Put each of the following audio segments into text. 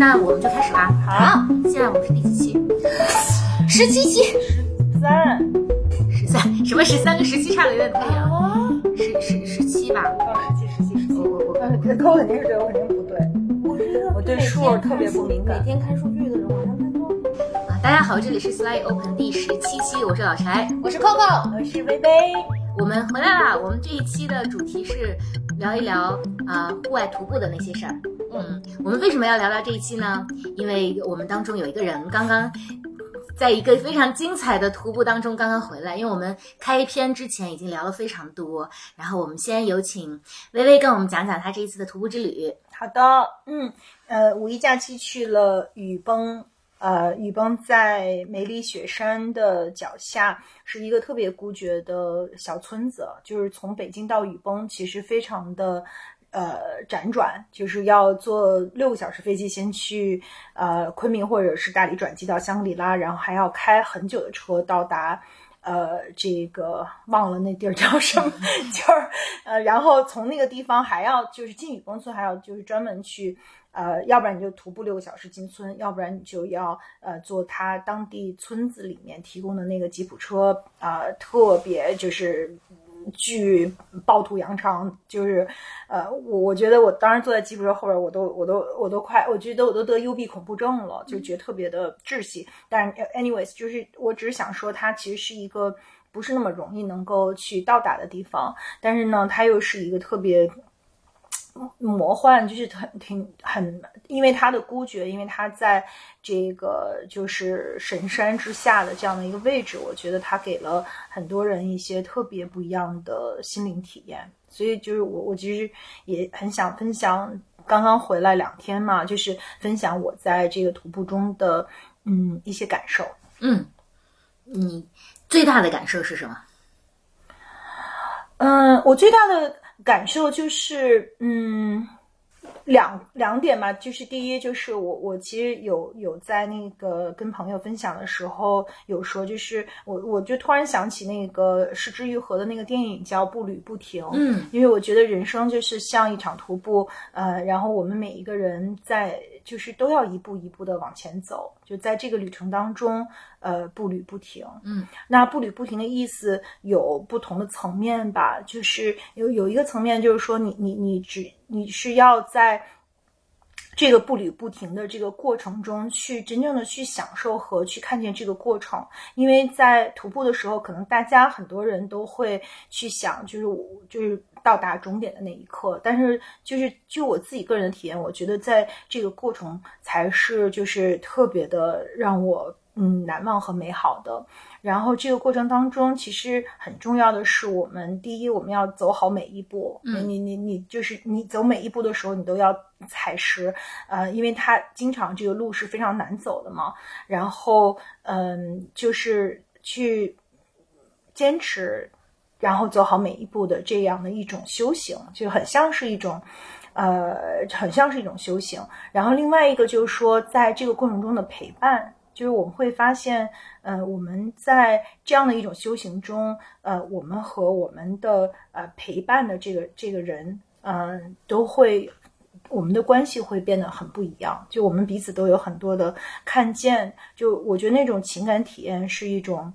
那我们就开始吧。好，现在我们是第几期？十七期，十三，十三？什么十三跟十七差的有点不一样？啊，十十十七吧。哦，十七，十七，十七。我我我呃，可我肯定是对，我肯定不对。我觉得我对数特别不敏感每天看数据的人好像更多。啊，大家好，这里是 Sly Open 第十七期，我是老柴。我是 Coco，我是微微，我们回来啦！我们这一期的主题是聊一聊啊、户外徒步的那些事儿。嗯，我们为什么要聊聊这一期呢？因为我们当中有一个人刚刚在一个非常精彩的徒步当中刚刚回来，因为我们开篇之前已经聊了非常多，然后我们先有请微微跟我们讲讲她这一次的徒步之旅。好的，嗯，呃，五一假期去了雨崩，呃，雨崩在梅里雪山的脚下，是一个特别孤绝的小村子，就是从北京到雨崩，其实非常的。呃，辗转就是要坐六个小时飞机，先去呃昆明或者是大理转机到香格里拉，然后还要开很久的车到达呃这个忘了那地儿叫什么，就是呃，然后从那个地方还要就是进雨崩村，还要就是专门去呃，要不然你就徒步六个小时进村，要不然你就要呃坐他当地村子里面提供的那个吉普车啊、呃，特别就是。巨暴徒扬长，就是，呃，我我觉得我当时坐在吉普车后边，我都我都我都快，我觉得我都得幽闭恐怖症了，就觉得特别的窒息。但是，anyways，就是我只是想说，它其实是一个不是那么容易能够去到达的地方，但是呢，它又是一个特别。魔幻就是很挺很，因为他的孤绝，因为他在这个就是神山之下的这样的一个位置，我觉得他给了很多人一些特别不一样的心灵体验。所以就是我我其实也很想分享，刚刚回来两天嘛，就是分享我在这个徒步中的嗯一些感受。嗯，你最大的感受是什么？嗯，我最大的。感受就是，嗯，两两点吧，就是第一，就是我我其实有有在那个跟朋友分享的时候有说，就是我我就突然想起那个失之愈合的那个电影叫《步履不停》，嗯，因为我觉得人生就是像一场徒步，呃，然后我们每一个人在就是都要一步一步的往前走，就在这个旅程当中。呃，步履不停，嗯，那步履不停的意思有不同的层面吧，就是有有一个层面，就是说你你你只你是要在这个步履不停的这个过程中，去真正的去享受和去看见这个过程，因为在徒步的时候，可能大家很多人都会去想，就是我就是到达终点的那一刻，但是就是就我自己个人的体验，我觉得在这个过程才是就是特别的让我。嗯，难忘和美好的。然后这个过程当中，其实很重要的是，我们第一，我们要走好每一步。嗯，你你你就是你走每一步的时候，你都要踩实。呃，因为它经常这个路是非常难走的嘛。然后，嗯，就是去坚持，然后走好每一步的这样的一种修行，就很像是一种。呃，很像是一种修行。然后另外一个就是说，在这个过程中的陪伴。就是我们会发现，呃，我们在这样的一种修行中，呃，我们和我们的呃陪伴的这个这个人，嗯、呃，都会我们的关系会变得很不一样。就我们彼此都有很多的看见，就我觉得那种情感体验是一种。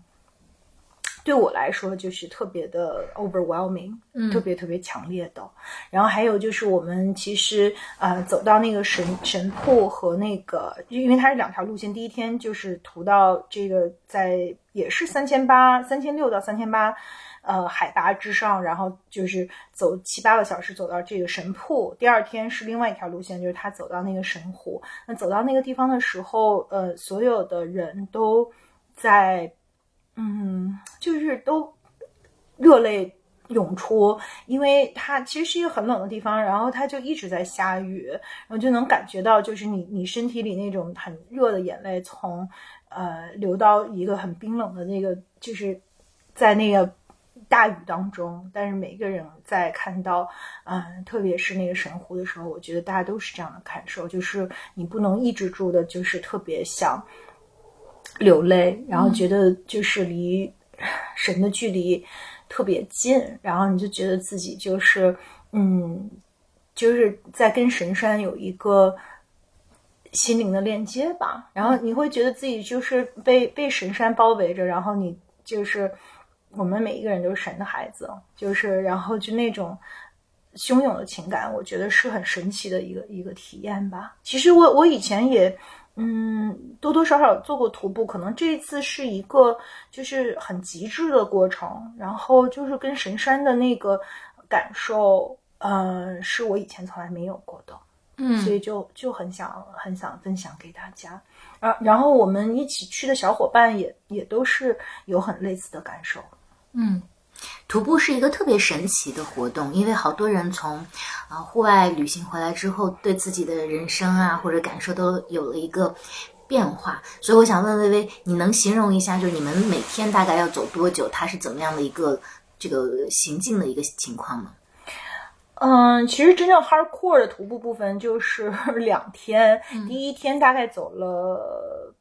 对我来说，就是特别的 overwhelming，嗯，特别特别强烈的。然后还有就是，我们其实呃走到那个神神瀑和那个，因为它是两条路线。第一天就是途到这个在也是三千八、三千六到三千八，呃海拔之上，然后就是走七八个小时走到这个神瀑。第二天是另外一条路线，就是他走到那个神湖。那走到那个地方的时候，呃，所有的人都在。嗯，就是都热泪涌出，因为它其实是一个很冷的地方，然后它就一直在下雨，然后就能感觉到，就是你你身体里那种很热的眼泪从呃流到一个很冰冷的那个，就是在那个大雨当中。但是每个人在看到，嗯、特别是那个神湖的时候，我觉得大家都是这样的感受，就是你不能抑制住的，就是特别想。流泪，然后觉得就是离神的距离特别近，然后你就觉得自己就是，嗯，就是在跟神山有一个心灵的链接吧。然后你会觉得自己就是被被神山包围着，然后你就是我们每一个人都是神的孩子，就是然后就那种汹涌的情感，我觉得是很神奇的一个一个体验吧。其实我我以前也。嗯，多多少少做过徒步，可能这一次是一个就是很极致的过程，然后就是跟神山的那个感受，呃，是我以前从来没有过的，嗯所以就就很想很想分享给大家。啊，然后我们一起去的小伙伴也也都是有很类似的感受。嗯，徒步是一个特别神奇的活动，因为好多人从啊、户外旅行回来之后，对自己的人生啊或者感受都有了一个变化。所以我想问微微，你能形容一下，就是你们每天大概要走多久？它是怎么样的一个这个行进的一个情况吗？嗯，其实真正 hardcore 的徒步部分就是 两天，第一天大概走了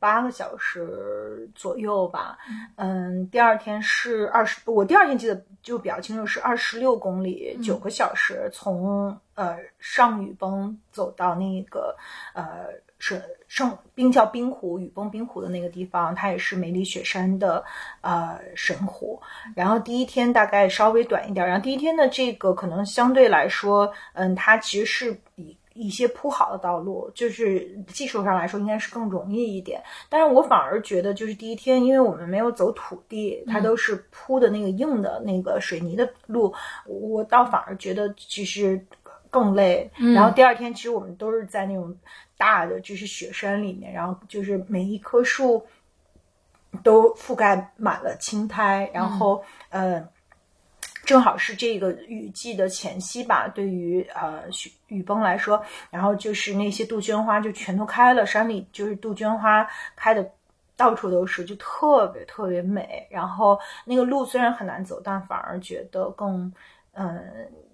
八个小时左右吧，嗯，第二天是二十，我第二天记得就比较清楚是二十六公里，九个小时，从呃上雨崩走到那个呃是圣冰叫冰湖雨崩冰湖的那个地方，它也是梅里雪山的呃神湖。然后第一天大概稍微短一点，然后第一天的这个可能相对来说，嗯，它其实是以一些铺好的道路，就是技术上来说应该是更容易一点。但是我反而觉得，就是第一天，因为我们没有走土地，它都是铺的那个硬的那个水泥的路，我倒反而觉得其实更累。然后第二天，其实我们都是在那种大的就是雪山里面，然后就是每一棵树都覆盖满了青苔，然后、呃。正好是这个雨季的前夕吧，对于呃雪雨崩来说，然后就是那些杜鹃花就全都开了，山里就是杜鹃花开的到处都是，就特别特别美。然后那个路虽然很难走，但反而觉得更嗯、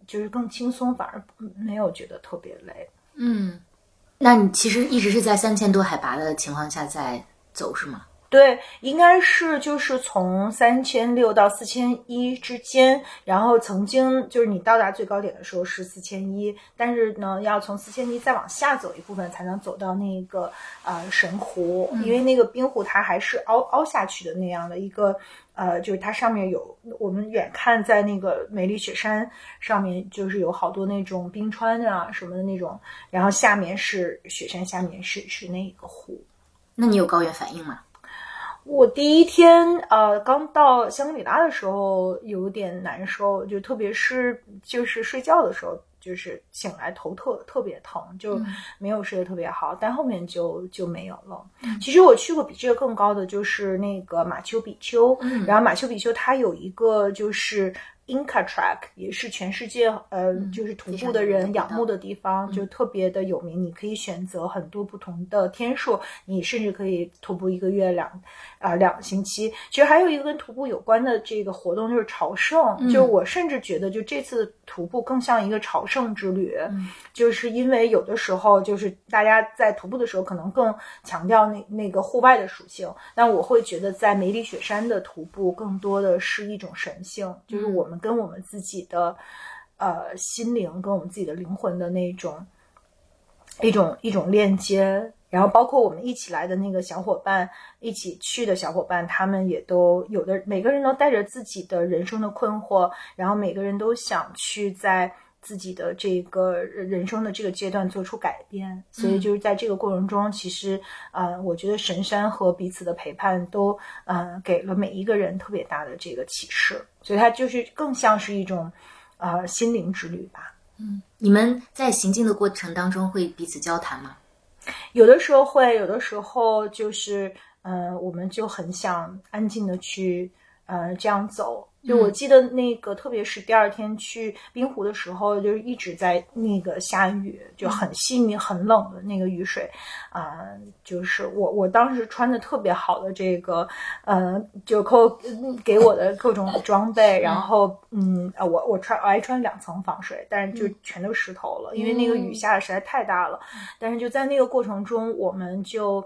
就是更轻松，反而没有觉得特别累。嗯，那你其实一直是在三千多海拔的情况下在走是吗？对，应该是就是从三千六到四千一之间，然后曾经就是你到达最高点的时候是四千一，但是呢，要从四千一再往下走一部分才能走到那个呃神湖，因为那个冰湖它还是凹凹下去的那样的一个呃，就是它上面有我们远看在那个美丽雪山上面就是有好多那种冰川啊什么的那种，然后下面是雪山，下面是是那个湖。那你有高原反应吗？我第一天呃刚到香格里拉的时候有点难受，就特别是就是睡觉的时候，就是醒来头特特别疼，就没有睡得特别好。但后面就就没有了。其实我去过比这个更高的，就是那个马丘比丘，然后马丘比丘它有一个就是。Inca Track 也是全世界呃，就是徒步的人仰慕的地方，就特别的有名。你可以选择很多不同的天数，你甚至可以徒步一个月两啊、两个星期。其实还有一个跟徒步有关的这个活动就是朝圣，就我甚至觉得就这次徒步更像一个朝圣之旅，就是因为有的时候就是大家在徒步的时候可能更强调那那个户外的属性，但我会觉得在梅里雪山的徒步更多的是一种神性，就是我们。跟我们自己的呃心灵，跟我们自己的灵魂的那种一种一种链接，然后包括我们一起来的那个小伙伴，一起去的小伙伴，他们也都有的，每个人都带着自己的人生的困惑，然后每个人都想去在自己的这个人生的这个阶段做出改变，所以就是在这个过程中，其实呃，我觉得神山和彼此的陪伴都呃给了每一个人特别大的这个启示。所以它就是更像是一种，呃，心灵之旅吧。嗯，你们在行进的过程当中会彼此交谈吗？有的时候会，有的时候就是，呃，我们就很想安静的去，呃，这样走。就我记得那个，特别是第二天去冰湖的时候，就是一直在那个下雨，就很细腻、很冷的那个雨水，啊、呃，就是我我当时穿的特别好的这个，呃，九扣给我的各种装备，然后嗯，啊，我我穿我还穿两层防水，但是就全都湿透了，因为那个雨下的实在太大了。但是就在那个过程中，我们就。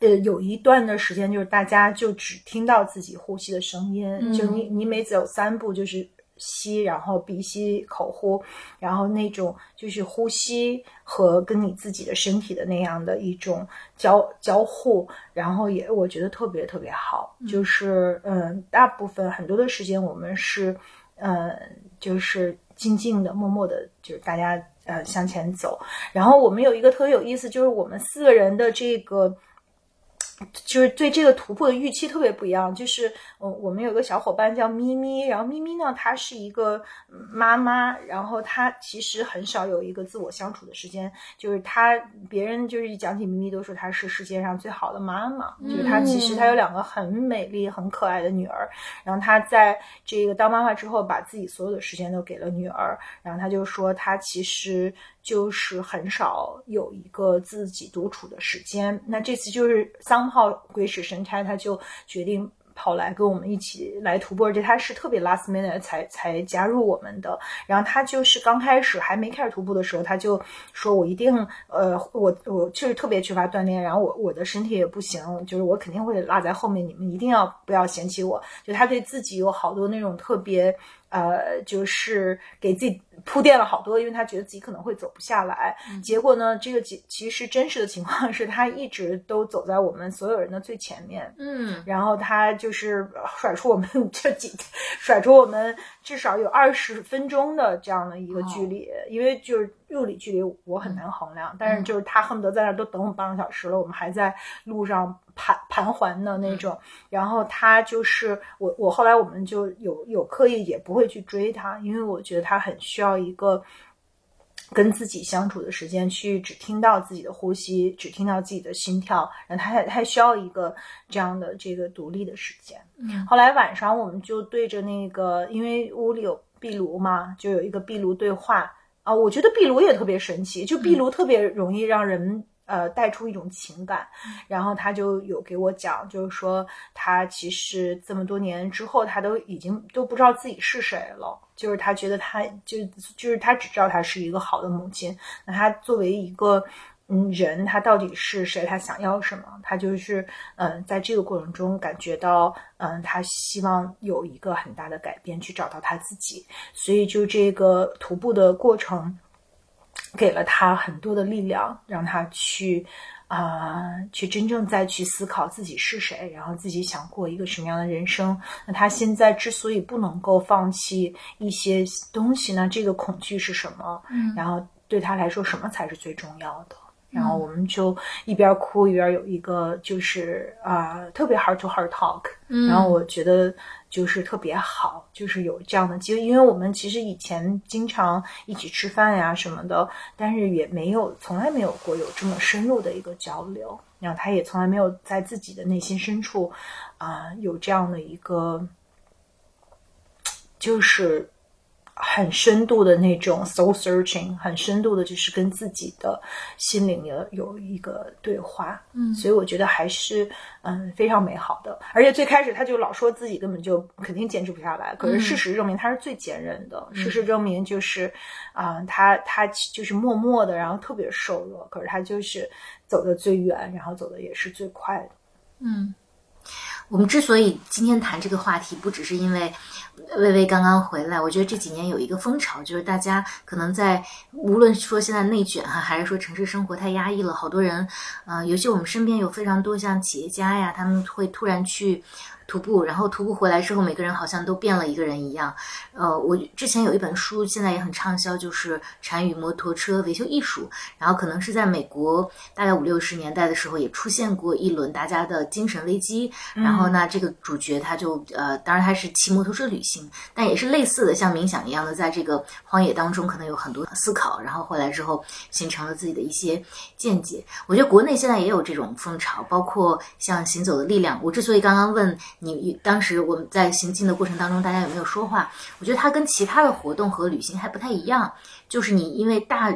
呃，有一段的时间，就是大家就只听到自己呼吸的声音，就你你每走三步，就是吸，然后鼻吸口呼，然后那种就是呼吸和跟你自己的身体的那样的一种交交互，然后也我觉得特别特别好。就是嗯，大部分很多的时间我们是嗯，就是静静的、默默的，就是大家呃向前走。然后我们有一个特别有意思，就是我们四个人的这个。就是对这个突破的预期特别不一样，就是我我们有个小伙伴叫咪咪，然后咪咪呢，她是一个妈妈，然后她其实很少有一个自我相处的时间，就是她别人就是一讲起咪咪都说她是世界上最好的妈妈，就是她其实她有两个很美丽很可爱的女儿，然后她在这个当妈妈之后，把自己所有的时间都给了女儿，然后她就说她其实。就是很少有一个自己独处的时间。那这次就是三号鬼使神差，他就决定跑来跟我们一起来徒步，而且他是特别 last minute 才才加入我们的。然后他就是刚开始还没开始徒步的时候，他就说我一定呃，我我确实特别缺乏锻炼，然后我我的身体也不行，就是我肯定会落在后面，你们一定要不要嫌弃我。就他对自己有好多那种特别。呃，就是给自己铺垫了好多，因为他觉得自己可能会走不下来。结果呢，这个其其实真实的情况 是他一直都走在我们所有人的最前面。嗯，然后他就是甩出我们 这几，甩出我们至少有二十分钟的这样的一个距离，因为就是物理距离我很难衡量，但是就是他恨不得在那儿都等我们半个小时了，我们还在路上。盘盘桓的那种，然后他就是我，我后来我们就有有刻意也不会去追他，因为我觉得他很需要一个跟自己相处的时间，去只听到自己的呼吸，只听到自己的心跳，然后他还还需要一个这样的这个独立的时间。嗯，后来晚上我们就对着那个，因为屋里有壁炉嘛，就有一个壁炉对话啊，我觉得壁炉也特别神奇，就壁炉特别容易让人。呃，带出一种情感，然后他就有给我讲，就是说他其实这么多年之后，他都已经都不知道自己是谁了，就是他觉得他就就是他只知道他是一个好的母亲，那他作为一个嗯人，他到底是谁？他想要什么？他就是嗯，在这个过程中感觉到嗯，他希望有一个很大的改变，去找到他自己，所以就这个徒步的过程。给了他很多的力量，让他去啊，去真正再去思考自己是谁，然后自己想过一个什么样的人生。那他现在之所以不能够放弃一些东西呢？这个恐惧是什么？嗯，然后对他来说，什么才是最重要的？然后我们就一边哭一边有一个就是啊，特别 heart to heart talk。嗯，然后我觉得。就是特别好，就是有这样的机会，因为我们其实以前经常一起吃饭呀什么的，但是也没有从来没有过有这么深入的一个交流。然后他也从来没有在自己的内心深处啊有这样的一个，就是。很深度的那种 soul searching，很深度的，就是跟自己的心灵有有一个对话，嗯，所以我觉得还是嗯非常美好的。而且最开始他就老说自己根本就肯定坚持不下来，可是事实证明他是最坚韧的。事实证明就是啊，他他就是默默的，然后特别瘦弱，可是他就是走的最远，然后走的也是最快的。嗯，我们之所以今天谈这个话题，不只是因为。微微刚刚回来，我觉得这几年有一个风潮，就是大家可能在无论说现在内卷哈，还是说城市生活太压抑了，好多人，呃，尤其我们身边有非常多像企业家呀，他们会突然去。徒步，然后徒步回来之后，每个人好像都变了一个人一样。呃，我之前有一本书，现在也很畅销，就是《禅与摩托车维修艺术》。然后可能是在美国大概五六十年代的时候，也出现过一轮大家的精神危机。然后呢，这个主角他就呃，当然他是骑摩托车旅行，但也是类似的，像冥想一样的，在这个荒野当中可能有很多思考。然后回来之后，形成了自己的一些见解。我觉得国内现在也有这种风潮，包括像《行走的力量》。我之所以刚刚问。你当时我们在行进的过程当中，大家有没有说话？我觉得它跟其他的活动和旅行还不太一样，就是你因为大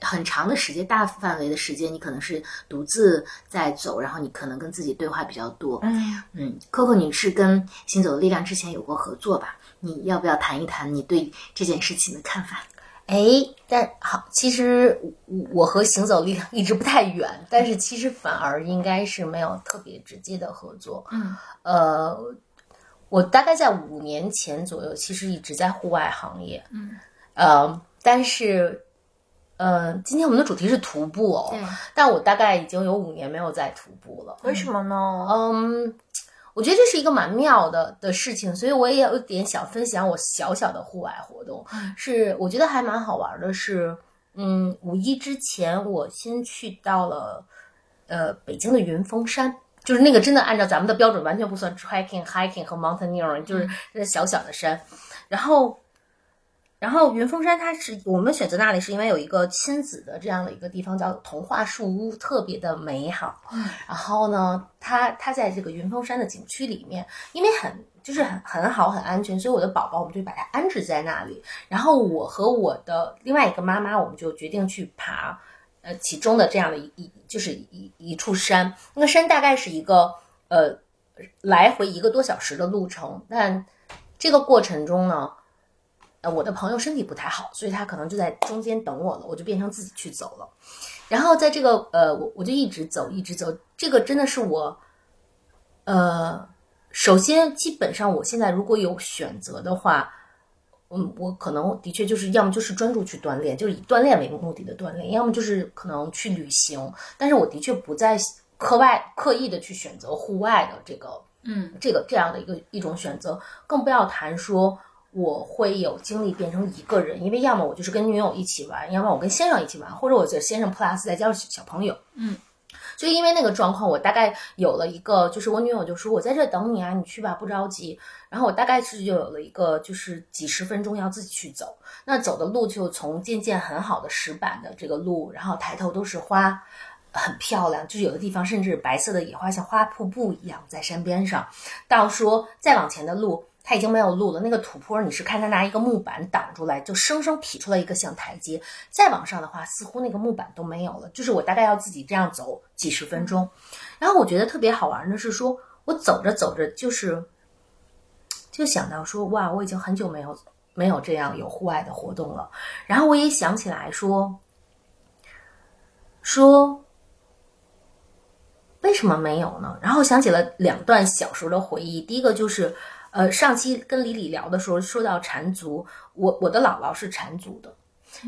很长的时间、大范围的时间，你可能是独自在走，然后你可能跟自己对话比较多。嗯嗯，Coco 你是跟行走的力量之前有过合作吧？你要不要谈一谈你对这件事情的看法？哎，但好，其实我和行走力量 一直不太远，但是其实反而应该是没有特别直接的合作。嗯，呃，我大概在五年前左右，其实一直在户外行业，嗯，呃，但是，呃，今天我们的主题是徒步哦，但我大概已经有五年没有在徒步了，为什么呢？嗯，我觉得这是一个蛮妙的的事情，所以我也有点想分享我小小的户外活动，是我觉得还蛮好玩的是，嗯，五一之前我先去到了呃北京的云峰山。就是那个真的按照咱们的标准，完全不算 trekking、hiking 和 mountaineering，就是那小小的山。然后，然后云峰山它是我们选择那里是因为有一个亲子的这样的一个地方叫童话树屋，特别的美好。然后呢，它它在这个云峰山的景区里面，因为很就是很很好很安全，所以我的宝宝我们就把它安置在那里。然后我和我的另外一个妈妈，我们就决定去爬。呃，其中的这样的一一就是一一处山，那个山大概是一个呃来回一个多小时的路程，但这个过程中呢，呃，我的朋友身体不太好，所以他可能就在中间等我了，我就变成自己去走了。然后在这个呃，我我就一直走，一直走，这个真的是我呃，首先基本上我现在如果有选择的话。嗯，我可能的确就是要么就是专注去锻炼，就是以锻炼为目的的锻炼，要么就是可能去旅行。但是我的确不在课外刻意的去选择户外的这个，嗯，这个这样的一个一种选择，更不要谈说我会有精力变成一个人，因为要么我就是跟女友一起玩，要么我跟先生一起玩，或者我这先生 plus 再加上小朋友，嗯。就因为那个状况，我大概有了一个，就是我女友就说：“我在这等你啊，你去吧，不着急。”然后我大概是就有了一个，就是几十分钟要自己去走。那走的路就从渐渐很好的石板的这个路，然后抬头都是花，很漂亮，就是有的地方甚至白色的野花像花瀑布一样在山边上，到说再往前的路。它已经没有路了，那个土坡你是看他拿一个木板挡出来，就生生劈出来一个像台阶。再往上的话，似乎那个木板都没有了。就是我大概要自己这样走几十分钟。然后我觉得特别好玩的是，说我走着走着，就是就想到说，哇，我已经很久没有没有这样有户外的活动了。然后我也想起来说，说为什么没有呢？然后想起了两段小时候的回忆。第一个就是。呃，上期跟李李聊的时候说到缠足，我我的姥姥是缠足的，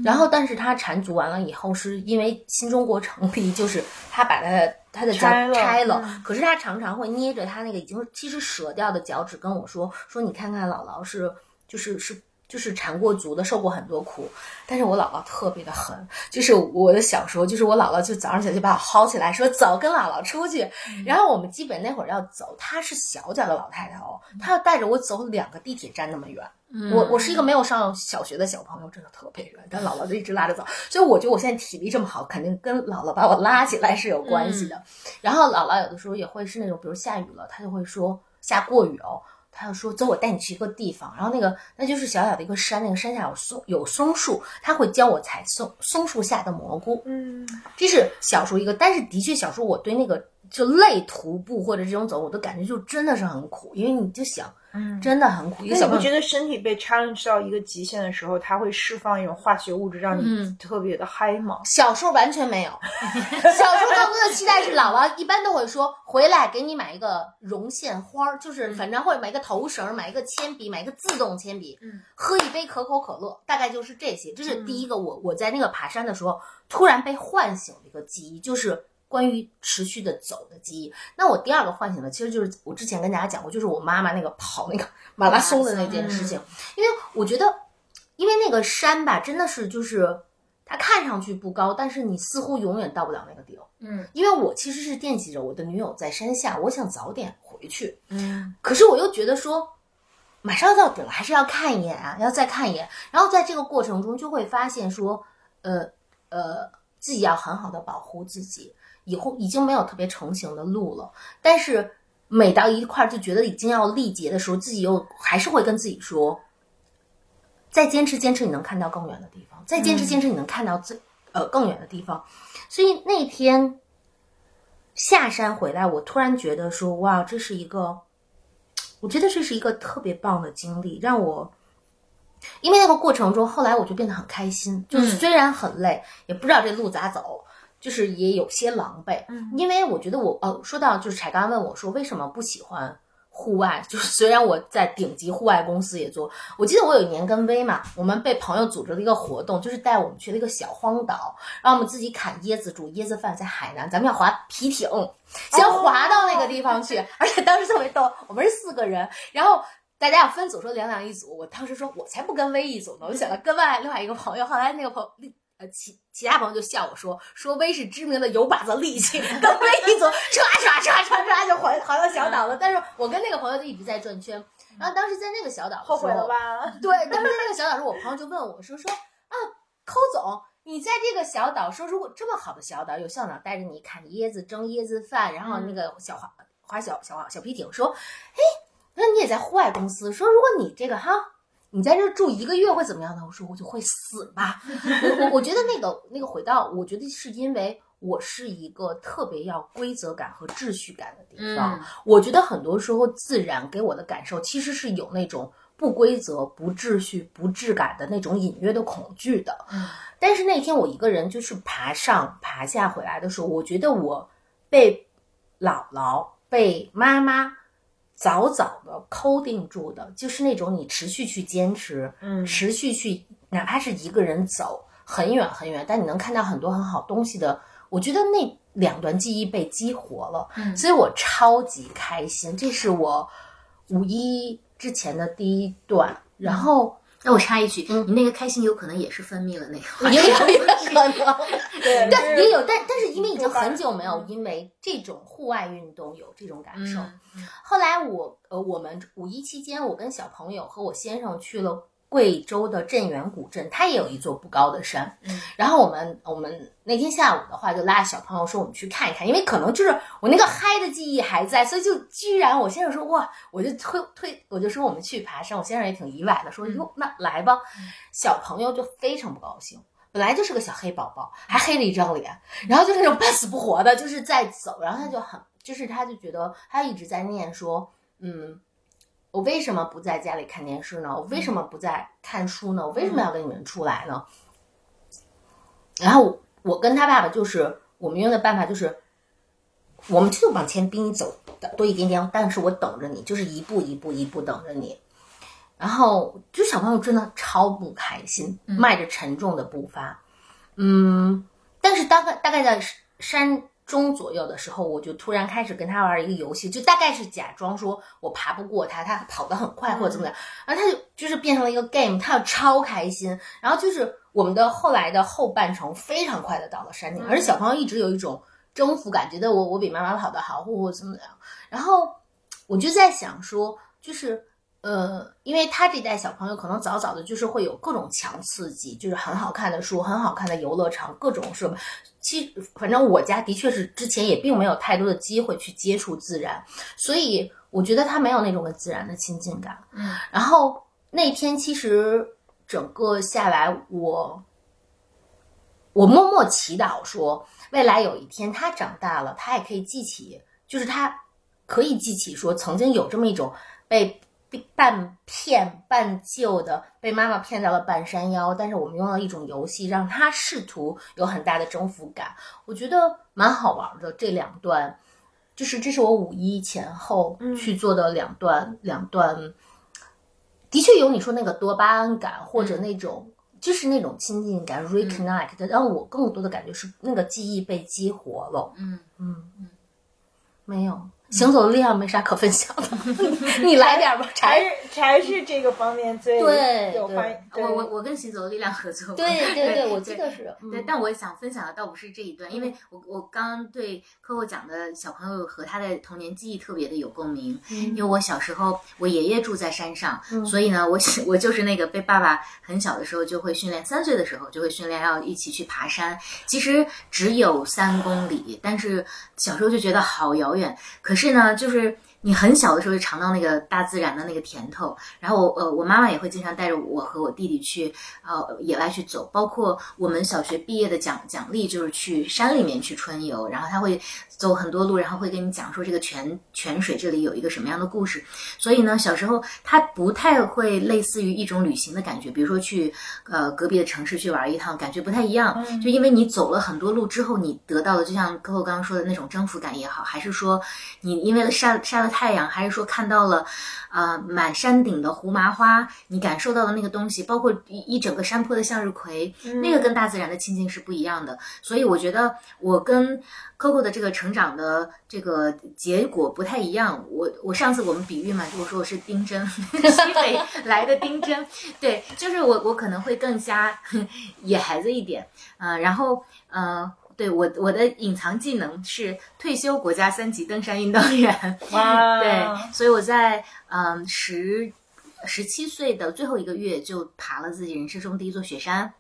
然后但是她缠足完了以后，是因为新中国成立，就是她把她的她的家拆了，可是她常常会捏着她那个已经其实折掉的脚趾跟我说说，你看看姥姥是就是是。就是缠过足的，受过很多苦，但是我姥姥特别的狠。就是我的小时候，就是我姥姥就早上起来就把我薅起来，说走，跟姥姥出去。然后我们基本那会儿要走，她是小脚的老太太哦，她要带着我走两个地铁站那么远。我我是一个没有上小学的小朋友，真的特别远，但姥姥就一直拉着走。所以我觉得我现在体力这么好，肯定跟姥姥把我拉起来是有关系的。然后姥姥有的时候也会是那种，比如下雨了，她就会说下过雨哦。他就说：“走，我带你去一个地方。然后那个，那就是小小的一个山，那个山下有松，有松树。他会教我采松松树下的蘑菇。嗯，这是小时候一个。但是的确，小时候我对那个就累徒步或者这种走，我都感觉就真的是很苦，因为你就想。”嗯，真的很苦。那你不觉得身体被 challenge 到一个极限的时候，它会释放一种化学物质，让你特别的嗨吗？小时候完全没有，小时候更多的期待是姥姥一般都会说回来给你买一个绒线花儿，就是反正会买一个头绳，买一个铅笔，买一个自动铅笔，嗯，喝一杯可口可乐，大概就是这些。这是第一个，我我在那个爬山的时候突然被唤醒的一个记忆，就是。关于持续的走的记忆，那我第二个唤醒的其实就是我之前跟大家讲过，就是我妈妈那个跑那个 马拉松的那件事情。因为我觉得，因为那个山吧，真的是就是它看上去不高，但是你似乎永远到不了那个顶。嗯，因为我其实是惦记着我的女友在山下，我想早点回去。嗯，可是我又觉得说，马上要到顶了，还是要看一眼啊，要再看一眼。然后在这个过程中就会发现说，呃呃，自己要很好的保护自己。以后已经没有特别成型的路了，但是每到一块就觉得已经要力竭的时候，自己又还是会跟自己说：再坚持坚持，你能看到更远的地方；再坚持坚持，你能看到最呃更远的地方。所以那天下山回来，我突然觉得说：哇，这是一个，我觉得这是一个特别棒的经历，让我因为那个过程中，后来我就变得很开心，就是虽然很累，也不知道这路咋走。就是也有些狼狈，嗯，因为我觉得我呃，说到就是柴刚问我说为什么不喜欢户外，就是虽然我在顶级户外公司也做，我记得我有一年跟威嘛，我们被朋友组织了一个活动，就是带我们去了一个小荒岛，让我们自己砍椰子煮椰子饭，在海南，咱们要划皮艇，先划到那个地方去，而且当时特别逗，我们是四个人，然后。大家要分组，说两两一组。我当时说，我才不跟威一组呢。我就想到跟外另外一个朋友，后来那个朋呃其其他朋友就笑我说，说威是知名的有把子力气，跟威一组，唰唰唰唰唰就划划到小岛了。但是我跟那个朋友就一直在转圈。然后当时在那个小岛，后悔了吧？对，当时在那个小岛时候，我朋友就问我说说啊，寇总，你在这个小岛说，如果这么好的小岛，有校长带着你砍椰子、蒸椰子饭，然后那个小划划小小小皮艇，说，哎。那你也在户外公司，说如果你这个哈，你在这住一个月会怎么样呢？我说我就会死吧。我我觉得那个那个回到，我觉得是因为我是一个特别要规则感和秩序感的地方。我觉得很多时候自然给我的感受其实是有那种不规则、不秩序、不质感的那种隐约的恐惧的。但是那天我一个人就是爬上爬下回来的时候，我觉得我被姥姥、被妈妈。早早的抠定住的，就是那种你持续去坚持，嗯，持续去，哪怕是一个人走很远很远，但你能看到很多很好东西的。我觉得那两段记忆被激活了，嗯，所以我超级开心。这是我五一之前的第一段，然后。那我插一句，你那个开心有可能也是分泌了那 个，也有可能，对，但也有，但但是因为已经很久没有因为这种户外运动有这种感受。后来我呃，我们五一期间，我跟小朋友和我先生去了。贵州的镇远古镇，它也有一座不高的山。嗯，然后我们我们那天下午的话，就拉着小朋友说我们去看一看，因为可能就是我那个嗨的记忆还在，所以就居然我先生说哇，我就推推，我就说我们去爬山。我先生也挺意外的，说哟那来吧。小朋友就非常不高兴，本来就是个小黑宝宝，还黑了一张脸，然后就是那种半死不活的，就是在走，然后他就很，就是他就觉得他一直在念说，嗯。我为什么不在家里看电视呢？我为什么不在看书呢？我为什么要跟你们出来呢？然后我跟他爸爸就是，我们用的办法就是，我们就往前逼你走多一点点，但是我等着你，就是一步一步一步等着你。然后就小朋友真的超不开心，迈着沉重的步伐，嗯，但是大概大概在山。中左右的时候，我就突然开始跟他玩一个游戏，就大概是假装说我爬不过他，他跑得很快或者怎么样，然后他就就是变成了一个 game，他要超开心。然后就是我们的后来的后半程非常快的到了山顶，而且小朋友一直有一种征服感，觉得我我比妈妈跑得好或或怎么样。然后我就在想说，就是。呃，因为他这代小朋友可能早早的，就是会有各种强刺激，就是很好看的书，很好看的游乐场，各种什么。其反正我家的确是之前也并没有太多的机会去接触自然，所以我觉得他没有那种跟自然的亲近感。嗯，然后那天其实整个下来，我我默默祈祷说，未来有一天他长大了，他也可以记起，就是他可以记起说，曾经有这么一种被。半骗半救的被妈妈骗到了半山腰，但是我们用了一种游戏让他试图有很大的征服感，我觉得蛮好玩的。这两段，就是这是我五一前后去做的两段，两段的确有你说那个多巴胺感或者那种就是那种亲近感，reconnect，让我更多的感觉是那个记忆被激活了。嗯嗯嗯，没有。行走的力量没啥可分享的，你来点吧。柴柴是这个方面最有发。我我我跟行走的力量合作过。对对对，我记得是。对，但我想分享的倒不是这一段，因为我我刚刚对客户讲的小朋友和他的童年记忆特别的有共鸣。因为我小时候我爷爷住在山上，所以呢，我我就是那个被爸爸很小的时候就会训练，三岁的时候就会训练要一起去爬山。其实只有三公里，但是小时候就觉得好遥远。可。是呢，就是你很小的时候就尝到那个大自然的那个甜头，然后呃，我妈妈也会经常带着我和我弟弟去呃野外去走，包括我们小学毕业的奖奖励就是去山里面去春游，然后他会走很多路，然后会跟你讲说这个泉泉水这里有一个什么样的故事，所以呢，小时候他不太会类似于一种旅行的感觉，比如说去呃隔壁的城市去玩一趟，感觉不太一样，就因为你走了很多路之后，你得到的就像哥哥刚刚说的那种征服感也好，还是说你。因为杀杀了太阳，还是说看到了，呃，满山顶的胡麻花，你感受到的那个东西，包括一一整个山坡的向日葵，那个跟大自然的亲近是不一样的。所以我觉得我跟 Coco 的这个成长的这个结果不太一样。我我上次我们比喻嘛，就我说我是丁真，西北 来的丁真，对，就是我我可能会更加 野孩子一点，呃，然后呃。对我，我的隐藏技能是退休国家三级登山运动员。哇，对，所以我在嗯十十七岁的最后一个月就爬了自己人生中第一座雪山，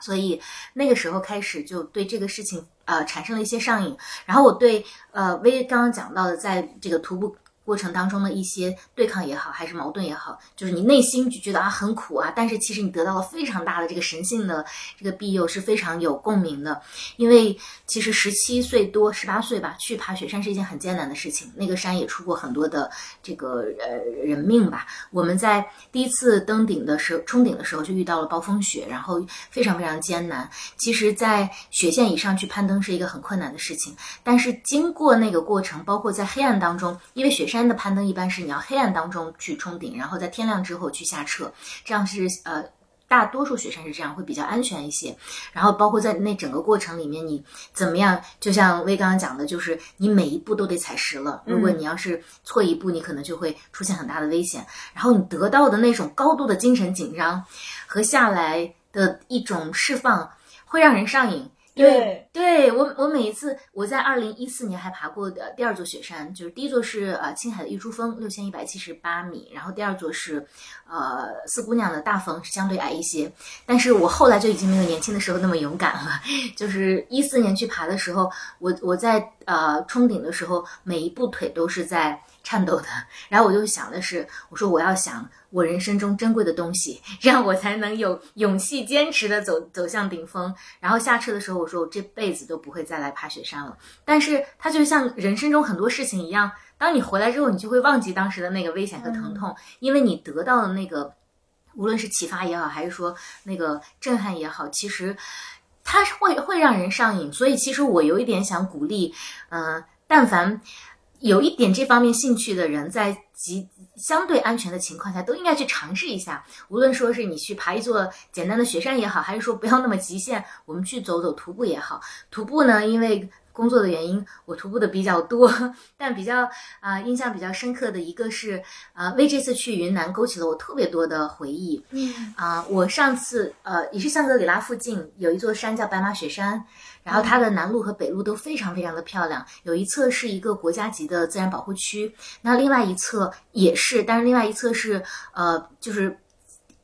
所以那个时候开始就对这个事情呃产生了一些上瘾。然后我对呃薇刚刚讲到的，在这个徒步。过程当中的一些对抗也好，还是矛盾也好，就是你内心就觉得啊很苦啊，但是其实你得到了非常大的这个神性的这个庇佑，是非常有共鸣的。因为其实十七岁多、十八岁吧，去爬雪山是一件很艰难的事情，那个山也出过很多的这个呃人命吧。我们在第一次登顶的时候，冲顶的时候就遇到了暴风雪，然后非常非常艰难。其实，在雪线以上去攀登是一个很困难的事情，但是经过那个过程，包括在黑暗当中，因为雪山。山的攀登一般是你要黑暗当中去冲顶，然后在天亮之后去下撤，这样是呃大多数雪山是这样，会比较安全一些。然后包括在那整个过程里面，你怎么样？就像威刚刚讲的，就是你每一步都得踩实了。如果你要是错一步，你可能就会出现很大的危险。然后你得到的那种高度的精神紧张和下来的一种释放，会让人上瘾。对，对我我每一次我在二零一四年还爬过的第二座雪山，就是第一座是呃青海的玉珠峰六千一百七十八米，然后第二座是呃四姑娘的大峰，相对矮一些。但是我后来就已经没有年轻的时候那么勇敢了。就是一四年去爬的时候，我我在呃冲顶的时候，每一步腿都是在颤抖的。然后我就想的是，我说我要想。我人生中珍贵的东西，这样我才能有勇气坚持的走走向顶峰。然后下车的时候，我说我这辈子都不会再来爬雪山了。但是它就像人生中很多事情一样，当你回来之后，你就会忘记当时的那个危险和疼痛，因为你得到的那个，无论是启发也好，还是说那个震撼也好，其实它是会会让人上瘾。所以其实我有一点想鼓励，嗯，但凡有一点这方面兴趣的人，在极。相对安全的情况下，都应该去尝试一下。无论说是你去爬一座简单的雪山也好，还是说不要那么极限，我们去走走徒步也好。徒步呢，因为工作的原因，我徒步的比较多，但比较啊印象比较深刻的一个是啊，为这次去云南勾起了我特别多的回忆。嗯啊，我上次呃也是香格里拉附近有一座山叫白马雪山。然后它的南路和北路都非常非常的漂亮，有一侧是一个国家级的自然保护区，那另外一侧也是，但是另外一侧是呃，就是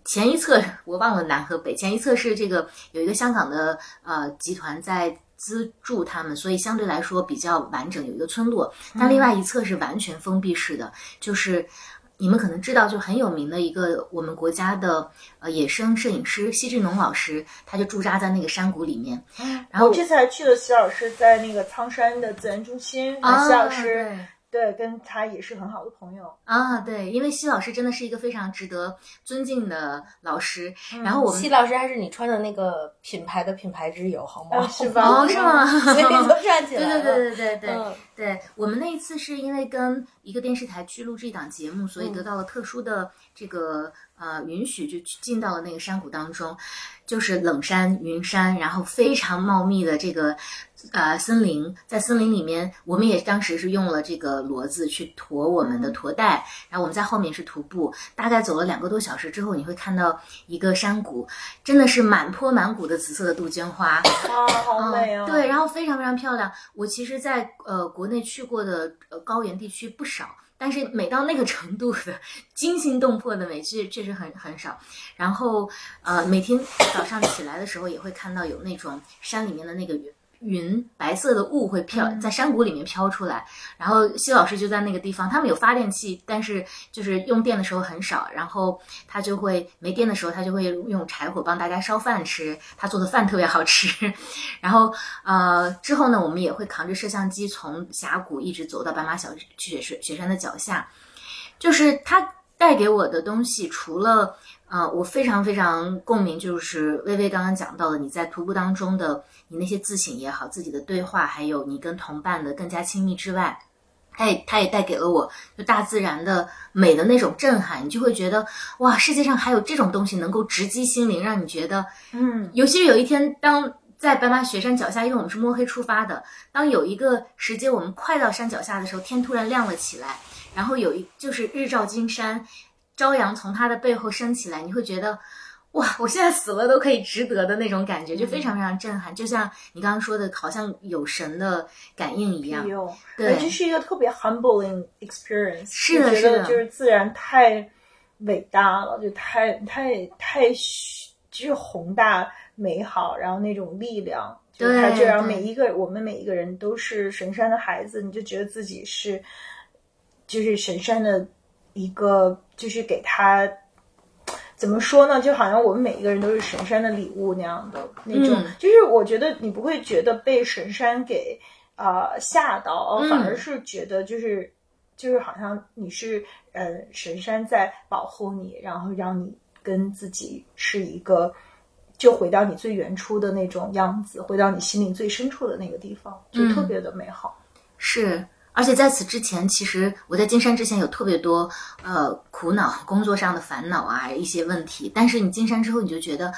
前一侧我忘了南和北，前一侧是这个有一个香港的呃集团在资助他们，所以相对来说比较完整，有一个村落，但另外一侧是完全封闭式的，就是。你们可能知道，就很有名的一个我们国家的呃野生摄影师奚志农老师，他就驻扎在那个山谷里面。然后这次还去了奚老师在那个苍山的自然中心，奚老师。对，跟他也是很好的朋友啊。对，因为奚老师真的是一个非常值得尊敬的老师。然后我们奚老师还是你穿的那个品牌的品牌之友，好吗？是吧？哦，是吗？所以都站起来了。对对对对对对对。我们那一次是因为跟一个电视台去录制一档节目，所以得到了特殊的这个呃允许，就进到了那个山谷当中，就是冷山云山，然后非常茂密的这个。呃，森林在森林里面，我们也当时是用了这个骡子去驮我们的驮带，然后我们在后面是徒步，大概走了两个多小时之后，你会看到一个山谷，真的是满坡满谷的紫色的杜鹃花，哇，好美啊！对，然后非常非常漂亮。我其实，在呃国内去过的呃高原地区不少，但是美到那个程度的惊心动魄的美，确确实很很少。然后呃，每天早上起来的时候，也会看到有那种山里面的那个云白色的雾会飘在山谷里面飘出来，然后谢老师就在那个地方，他们有发电器，但是就是用电的时候很少，然后他就会没电的时候，他就会用柴火帮大家烧饭吃，他做的饭特别好吃。然后呃之后呢，我们也会扛着摄像机从峡谷一直走到白马小雪雪雪山的脚下，就是他带给我的东西，除了。啊，我非常非常共鸣，就是微微刚刚讲到的，你在徒步当中的你那些自省也好，自己的对话，还有你跟同伴的更加亲密之外，它也它也带给了我就大自然的美的那种震撼，你就会觉得哇，世界上还有这种东西能够直击心灵，让你觉得，嗯尤其是有一天当。在白马雪山脚下，因为我们是摸黑出发的。当有一个时间我们快到山脚下的时候，天突然亮了起来，然后有一就是日照金山，朝阳从他的背后升起来，你会觉得，哇，我现在死了都可以值得的那种感觉，就非常非常震撼。就像你刚刚说的，好像有神的感应一样。有，对这是一个特别 humbling experience。是的是的得就是自然太伟大了，就太太太就是宏大美好，然后那种力量，就对它就让每一个我们每一个人都是神山的孩子，你就觉得自己是就是神山的一个，就是给他。怎么说呢？就好像我们每一个人都是神山的礼物那样的那种，嗯就是我觉得你不会觉得被神山给啊、呃吓到，嗯反而是觉得就是就是好像你是呃神山在保护你，然后让你跟自己是一个就回到你最原初的那种样子，回到你心灵最深处的那个地方，就嗯特别的美好。是，而且在此之前，其实我在进山之前有特别多呃苦恼、工作上的烦恼啊，一些问题。但是你进山之后，你就觉得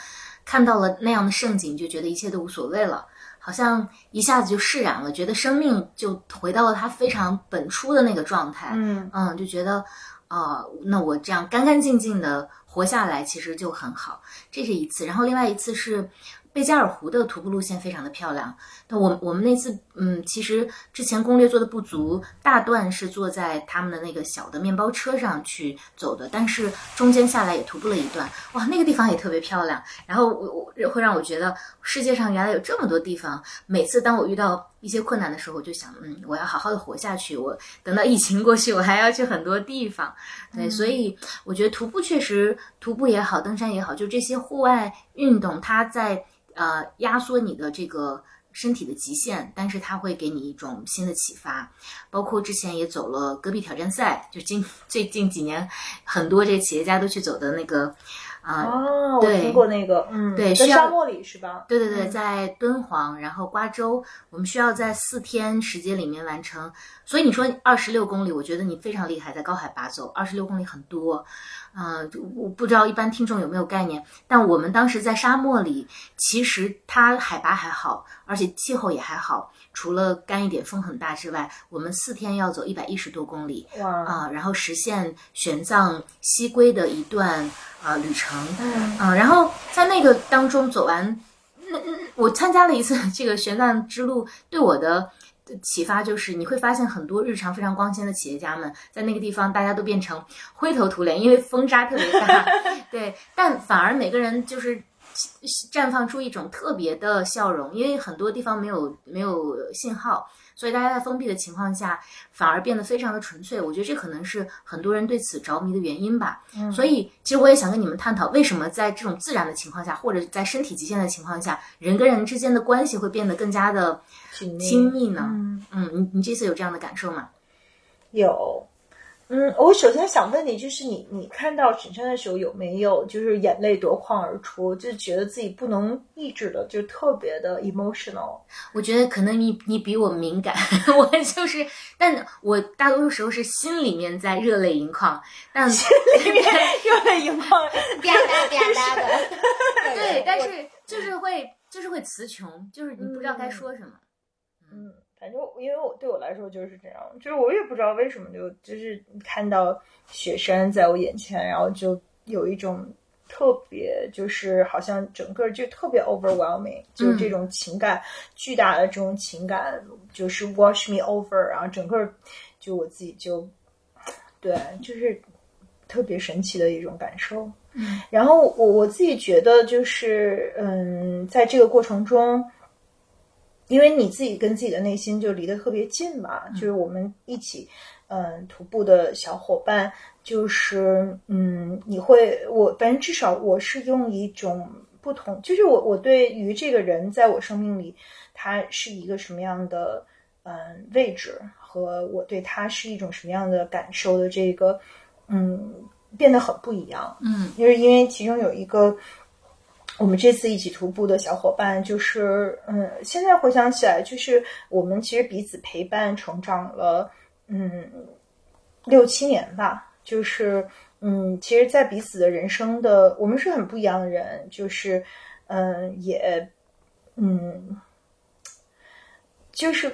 看到了那样的盛景，你就觉得一切都无所谓了，好像一下子就释然了，觉得生命就回到了它非常本初的那个状态。嗯嗯，就觉得啊、那我这样干干净净的活下来，其实就很好。这是一次，然后另外一次是贝加尔湖的徒步路线非常的漂亮。那我我们那次，嗯，其实之前攻略做的不足，大段是坐在他们的那个小的面包车上去走的，但是中间下来也徒步了一段，哇，那个地方也特别漂亮。然后我我会让我觉得世界上原来有这么多地方。每次当我遇到一些困难的时候，我就想，嗯，我要好好的活下去。我等到疫情过去，我还要去很多地方。对，所以我觉得徒步确实，徒步也好，登山也好，就这些户外运动，它在呃压缩你的这个身体的极限，但是它会给你一种新的启发。包括之前也走了戈壁挑战赛，就近 最近几年很多这个企业家都去走的那个啊、哦，我听过那个，嗯，对在沙漠里是吧？对对对，嗯在敦煌，然后瓜州，我们需要在四天时间里面完成。所以你说二十六公里，我觉得你非常厉害，在高海拔走二十六公里很多。嗯、就我不知道一般听众有没有概念，但我们当时在沙漠里，其实它海拔还好，而且气候也还好，除了干一点、风很大之外，我们四天要走一百一十多公里。哇，啊、然后实现玄奘西归的一段啊、旅程，嗯啊，然后在那个当中走完，那那我参加了一次 这个玄奘之路，对我的启发就是，你会发现很多日常非常光鲜的企业家们，在那个地方大家都变成灰头土脸，因为风沙特别大，对，但反而每个人就是。绽放出一种特别的笑容，因为很多地方没有没有信号，所以大家在封闭的情况下，反而变得非常的纯粹。我觉得这可能是很多人对此着迷的原因吧。嗯所以，其实我也想跟你们探讨，为什么在这种自然的情况下，或者在身体极限的情况下，人跟人之间的关系会变得更加的亲密呢？嗯。嗯，你你这次有这样的感受吗？有，嗯，我首先想问你，就是你你看到沈山的时候有没有就是眼泪夺眶而出，就觉得自己不能抑制的，就特别的 emotional。我觉得可能你你比我敏感，我就是，但我大多数时候是心里面在热泪盈眶，但心里面 热泪盈眶，吧嗒吧嗒的。对，但是就是会就是会词穷，就是你不知道该说什么。嗯，反正因为我对我来说就是这样，就是我也不知道为什么就就是看到雪山在我眼前，然后就有一种特别就是好像整个就特别 overwhelming，就是这种情感、巨大的这种情感就是 wash me over，然后整个就我自己就对，就是特别神奇的一种感受。嗯，然后我我自己觉得就是嗯，在这个过程中。因为你自己跟自己的内心就离得特别近嘛，就是我们一起，嗯，徒步的小伙伴，就是嗯，你会我反正至少我是用一种不同，就是我我对于这个人在我生命里，他是一个什么样的嗯位置，和我对他是一种什么样的感受的这个嗯变得很不一样，嗯就是因为其中有一个。我们这次一起徒步的小伙伴，就是嗯，现在回想起来，就是我们其实彼此陪伴成长了，嗯六七年吧，就是嗯，其实，在彼此的人生的，我们是很不一样的人，就是嗯，也嗯，就是。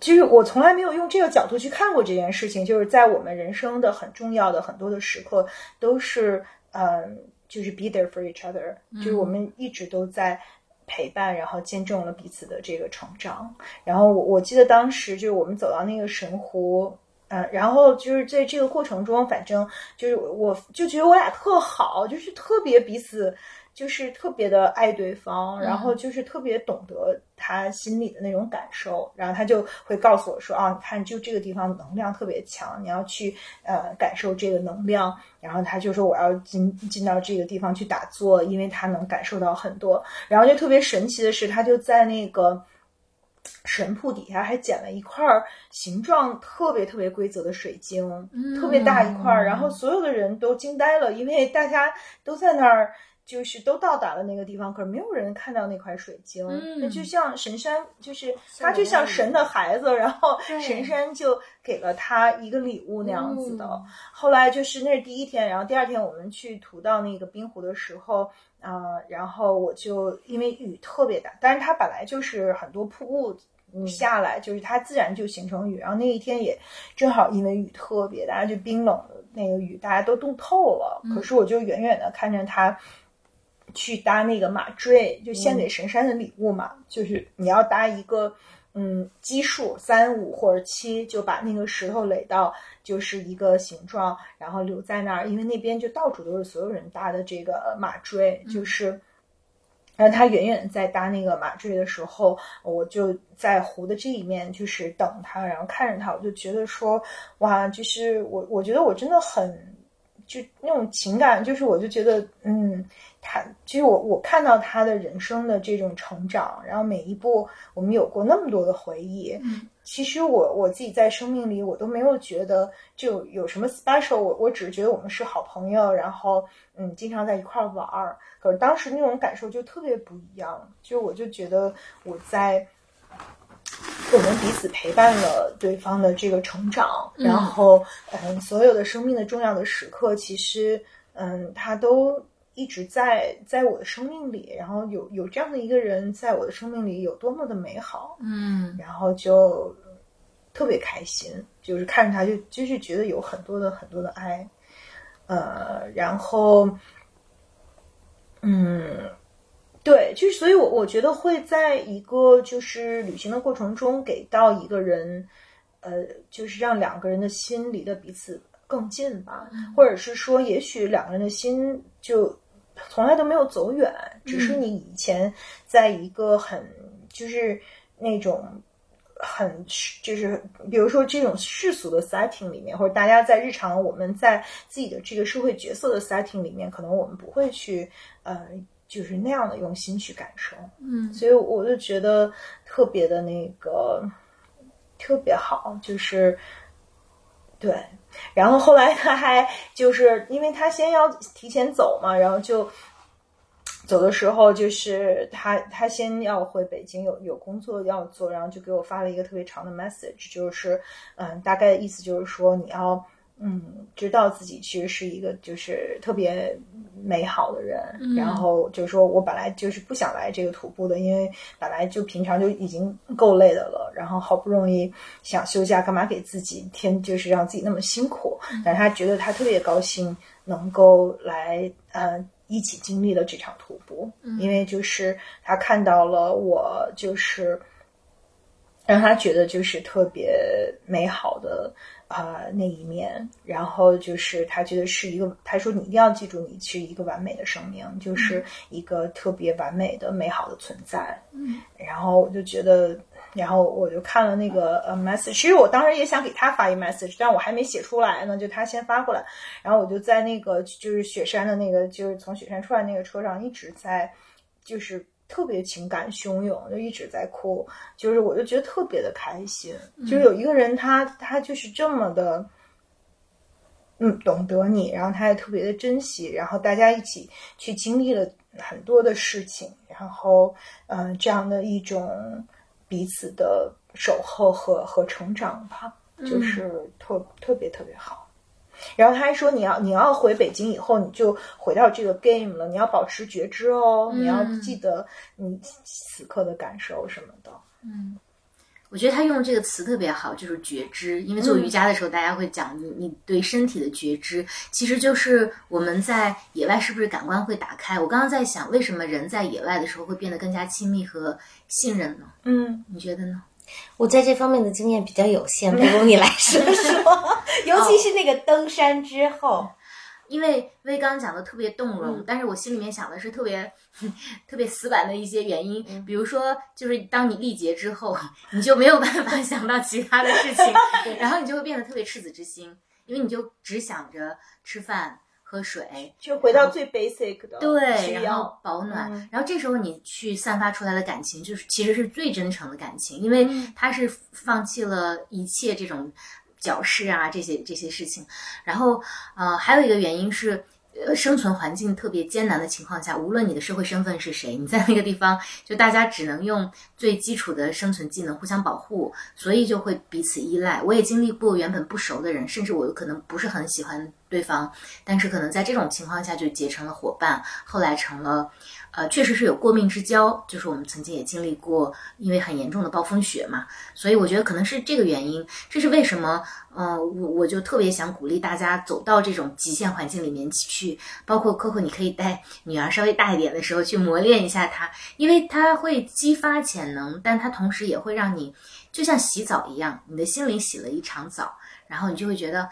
就是我从来没有用这个角度去看过这件事情，就是在我们人生的很重要的很多的时刻，都是嗯，就是 be there for each other，、就是我们一直都在陪伴，然后见证了彼此的这个成长。然后我我记得当时就是我们走到那个神湖。嗯，然后就是在这个过程中，反正就是我就觉得我俩特好，就是特别彼此，就是特别的爱对方，然后就是特别懂得他心里的那种感受，然后他就会告诉我说啊，你看就这个地方能量特别强，你要去呃感受这个能量，然后他就说我要进进到这个地方去打坐，因为他能感受到很多，然后就特别神奇的是，他就在那个。神铺底下还捡了一块形状特别特别规则的水晶，特别大一块，然后所有的人都惊呆了，因为大家都在那儿，就是都到达了那个地方，可是没有人看到那块水晶。那就像神山，就是他就像神的孩子，然后神山就给了他一个礼物那样子的。后来就是那是第一天，然后第二天我们去涂到那个冰湖的时候。啊、呃，然后我就因为雨特别大，但是它本来就是很多瀑布下来，就是它自然就形成雨。然后那一天也正好因为雨特别大，就冰冷的那个雨，大家都冻透了。可是我就远远的看着他去搭那个马坠，就献给神山的礼物嘛，就是你要搭一个。嗯，基数三五或者七，就把那个石头垒到就是一个形状，然后留在那儿，因为那边就到处都是所有人搭的这个马坠，就是，然后他远远在搭那个马坠的时候，我就在湖的这一面就是等他，然后看着他，我就觉得说，哇，就是我，我觉得我真的很，就那种情感，就是我就觉得，嗯。他其实我我看到他的人生的这种成长，然后每一步我们有过那么多的回忆。嗯，其实我我自己在生命里我都没有觉得就有什么 special，我我只是觉得我们是好朋友，然后嗯经常在一块玩儿。可是当时那种感受就特别不一样，就我就觉得我在我们彼此陪伴了对方的这个成长，嗯然后嗯所有的生命的重要的时刻，其实嗯他都。一直在在我的生命里，然后有有这样的一个人在我的生命里，有多么的美好，嗯，然后就特别开心，就是看着他就就是觉得有很多的很多的爱，呃，然后，嗯，对，就是所以我，我觉得会在一个就是旅行的过程中，给到一个人，呃，就是让两个人的心离得彼此更近吧，或者是说，也许两个人的心就从来都没有走远，只是你以前在一个很就是那种很就是比如说这种世俗的 setting 里面，或者大家在日常我们在自己的这个社会角色的 setting 里面，可能我们不会去呃就是那样的用心去感受，嗯，所以我就觉得特别的那个特别好，就是对。然后后来他还就是因为他先要提前走嘛，然后就走的时候就是他他先要回北京有有工作要做，然后就给我发了一个特别长的 message，就是嗯大概意思就是说你要嗯知道自己其实是一个就是特别美好的人，嗯、然后就是说我本来就是不想来这个徒步的，因为本来就平常就已经够累的了，然后好不容易想休假，干嘛给自己添就是让自己那么辛苦？但是他觉得他特别高兴能够来呃一起经历了这场徒步，因为就是他看到了我就是让他觉得就是特别美好的。啊、呃，那一面，然后就是他觉得是一个，他说你一定要记住，你是一个完美的生命，就是一个特别完美的、美好的存在。嗯，然后我就觉得，然后我就看了那个呃 message，其实我当时也想给他发一 message，但我还没写出来呢，就他先发过来，然后我就在那个就是雪山的那个，就是从雪山出来那个车上一直在，就是。特别情感汹涌，就一直在哭，就是我就觉得特别的开心，嗯、就是有一个人他他就是这么的，嗯，懂得你，然后他也特别的珍惜，然后大家一起去经历了很多的事情，然后嗯、呃，这样的一种彼此的守候和和成长吧，嗯就是特特别特别好。然后他还说，你要你要回北京以后，你就回到这个 game 了，你要保持觉知哦，你要嗯记得你此刻的感受什么的。嗯我觉得他用的这个词特别好，就是觉知。因为做瑜伽的时候，大家会讲你你对身体的觉知，其实就是我们在野外是不是感官会打开？我刚刚在想，为什么人在野外的时候会变得更加亲密和信任呢？嗯，你觉得呢？我在这方面的经验比较有限，不如你来说 说，尤其是那个登山之后。因为威刚讲的特别动容，嗯但是我心里面想的是特别 特别死板的一些原因，比如说就是当你力竭之后，你就没有办法想到其他的事情，然后你就会变得特别赤子之心，因为你就只想着吃饭。喝水，就回到最 basic 的对，然后。保暖，嗯然后这时候你去散发出来的感情，就是其实是最真诚的感情，因为他是放弃了一切这种矫饰啊，这些这些事情。然后呃，还有一个原因是。呃，生存环境特别艰难的情况下，无论你的社会身份是谁，你在那个地方，就大家只能用最基础的生存技能互相保护，所以就会彼此依赖。我也经历过原本不熟的人，甚至我有可能不是很喜欢对方，但是可能在这种情况下就结成了伙伴，后来成了，呃，确实是有过命之交。就是我们曾经也经历过，因为很严重的暴风雪嘛，所以我觉得可能是这个原因。这是为什么？呃，我我就特别想鼓励大家走到这种极限环境里面去，包括 Coco，你可以带女儿稍微大一点的时候去磨练一下她，因为它会激发潜能，但它同时也会让你就像洗澡一样，你的心灵洗了一场澡，然后你就会觉得。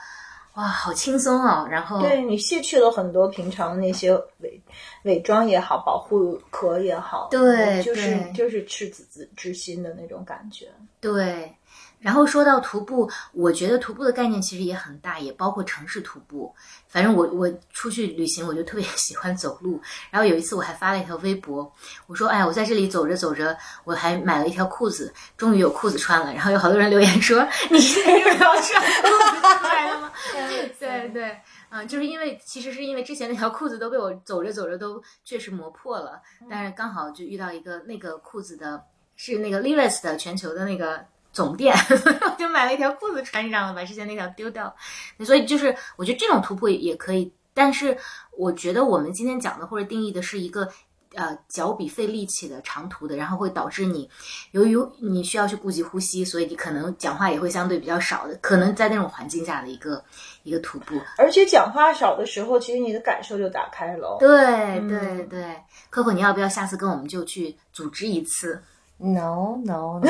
哇，好轻松哦！然后对你卸去了很多平常那些伪伪装也好，保护壳也好，对就是就是赤子之之心的那种感觉。对，然后说到徒步，我觉得徒步的概念其实也很大，也包括城市徒步。反正我我出去旅行，我就特别 喜欢走路。然后有一次我还发了一条微博，我说：“哎，我在这里走着走着，我还买了一条裤子，终于有裤子穿了。”然后有好多人留言说：“你是又要穿裤子出来了吗？”对对，嗯，就是因为其实是因为之前那条裤子都被我走着走着都确实磨破了，但是刚好就遇到一个那个裤子的是那个 Levi's 的全球的那个总店，我就买了一条裤子穿上了，把之前那条丢掉。所以就是我觉得这种突破也可以，但是我觉得我们今天讲的或者定义的是一个。呃，脚比费力气的长途的，然后会导致你，由于你需要去顾及呼吸，所以你可能讲话也会相对比较少的，可能在那种环境下的一个一个徒步。而且讲话少的时候，其实你的感受就打开了。对对对，Coco，你要不要下次跟我们就去组织一次？No no no，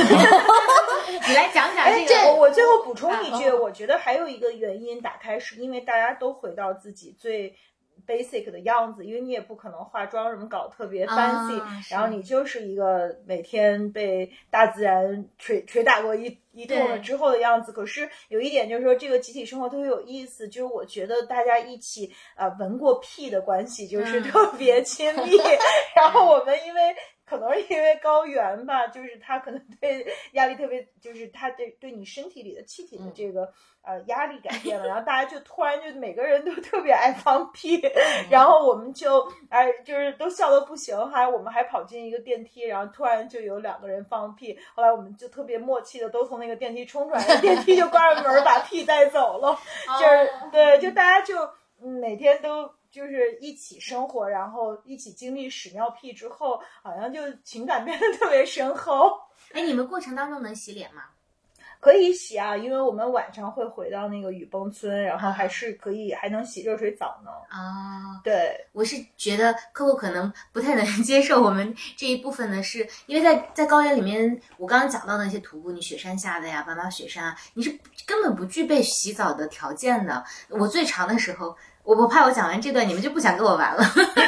你来讲讲这个。我我最后补充一句，啊我觉得还有一个原因打开，是因为大家都回到自己最 basic 的样子，因为你也不可能化妆什么搞特别 fancy，、啊然后你就是一个每天被大自然捶捶打过一一通了之后的样子。可是有一点就是说，这个集体生活特别有意思，就是我觉得大家一起呃闻过屁的关系就是嗯特别亲密，然后我们因为。可能是因为高原吧，就是它可能对 压力特别，就是它对对你身体里的气体的这个、呃压力改变了，然后大家就突然就每个人都特别爱放屁，然后我们就哎就是都笑得不行，还我们还跑进一个电梯，然后突然就有两个人放屁，后来我们就特别默契的都从那个电梯冲出来，那电梯就关上门把屁带走了，就是对，就大家就嗯每天都。就是一起生活，然后一起经历屎尿屁之后，好像就情感变得特别深厚。哎，你们过程当中能洗脸吗？可以洗啊，因为我们晚上会回到那个雨崩村，然后还是可以还能洗热水澡呢。啊、对，我是觉得 Coco 可能不太能 接受我们这一部分呢是，因为在在高原里面，我刚刚讲到那些徒步，你雪山下的呀，斑马雪山啊，你是根本不具备洗澡的条件的。我最长的时候，我我怕我讲完这段你们就不想跟我玩了。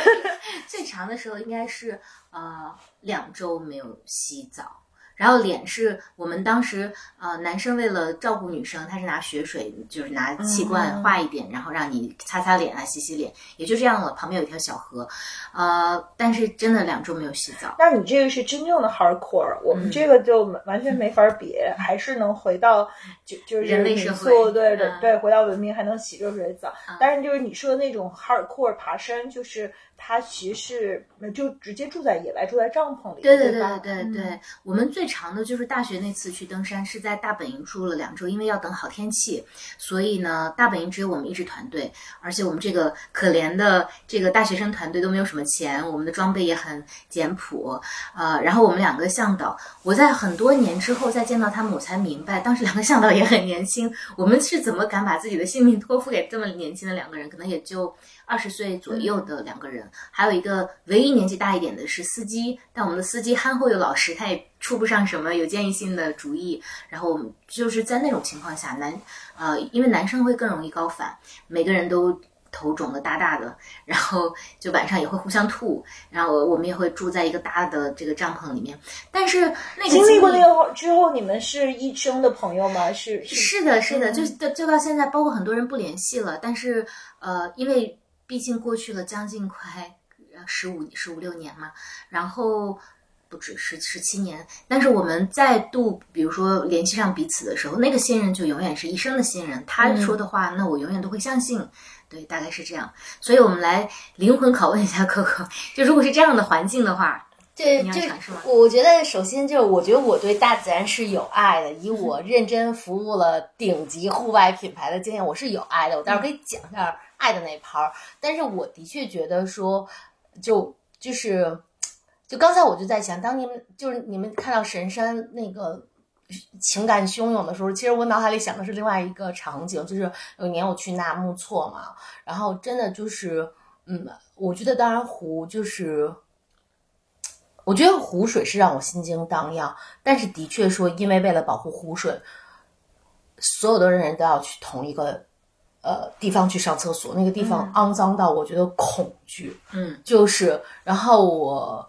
最长的时候应该是呃两周没有洗澡。然后脸是我们当时呃男生为了照顾女生，他是拿血水，就是拿气罐化一点，然后让你擦擦脸啊、洗洗脸，也就这样了。旁边有一条小河，呃，但是真的两周没有洗澡。那你这个是真正的 hardcore，我们这个就完全没法比，还是能回到就就是人类社民会，对对嗯对，回到文明还能洗热水澡。但是就是你说的那种 hardcore 爬山，就是它其实是就直接住在野外，住在帐篷里，对对对对对对，嗯我们最长的就是大学那次去登山，是在大本营住了两周，因为要等好天气，所以呢，大本营只有我们一支团队，而且我们这个可怜的这个大学生团队都没有什么钱，我们的装备也很简朴，呃，然后我们两个向导，我在很多年之后再见到他们，我才明白，当时两个向导也很年轻，我们是怎么敢把自己的性命托付给这么年轻的两个人，可能也就。二十岁左右的两个人，还有一个唯一年纪大一点的是司机，但我们的司机憨厚又老实，他也出不上什么有建议性的主意。然后我们就是在那种情况下，男呃，因为男生会更容易高反，每个人都头肿的大大的，然后就晚上也会互相吐，然后我们也会住在一个大的这个帐篷里面。但是那个经历过那个之后，你们是一生的朋友吗？是是的，是的，就就到现在，包括很多人不联系了，但是呃，因为。毕竟过去了将近快十五十五六年嘛，然后不止十十七年，但是我们再度比如说联系上彼此的时候，那个信任就永远是一生的信任。他说的话，那我永远都会相信。对，大概是这样。所以我们来灵魂拷问一下可可，就如果是这样的环境的话，这这我觉得首先就是我觉得我对大自然是有爱的，以 我认真服务了顶级户外品牌的经验，我是有爱的。我待会儿可以讲一下。爱的那一盘儿，但是我的确觉得说，就就是，就刚才我就在想，当你们就是你们看到神山那个情感汹涌的时候，其实我脑海里想的是另外一个场景，就是有年我去纳木错嘛，然后真的就是，嗯，我觉得当然湖就是，我觉得湖水是让我心惊荡漾，但是的确说，因为为了保护湖水，所有的人都要去同一个。呃，地方去上厕所，那个地方肮脏到我觉得恐惧。嗯，就是，然后我，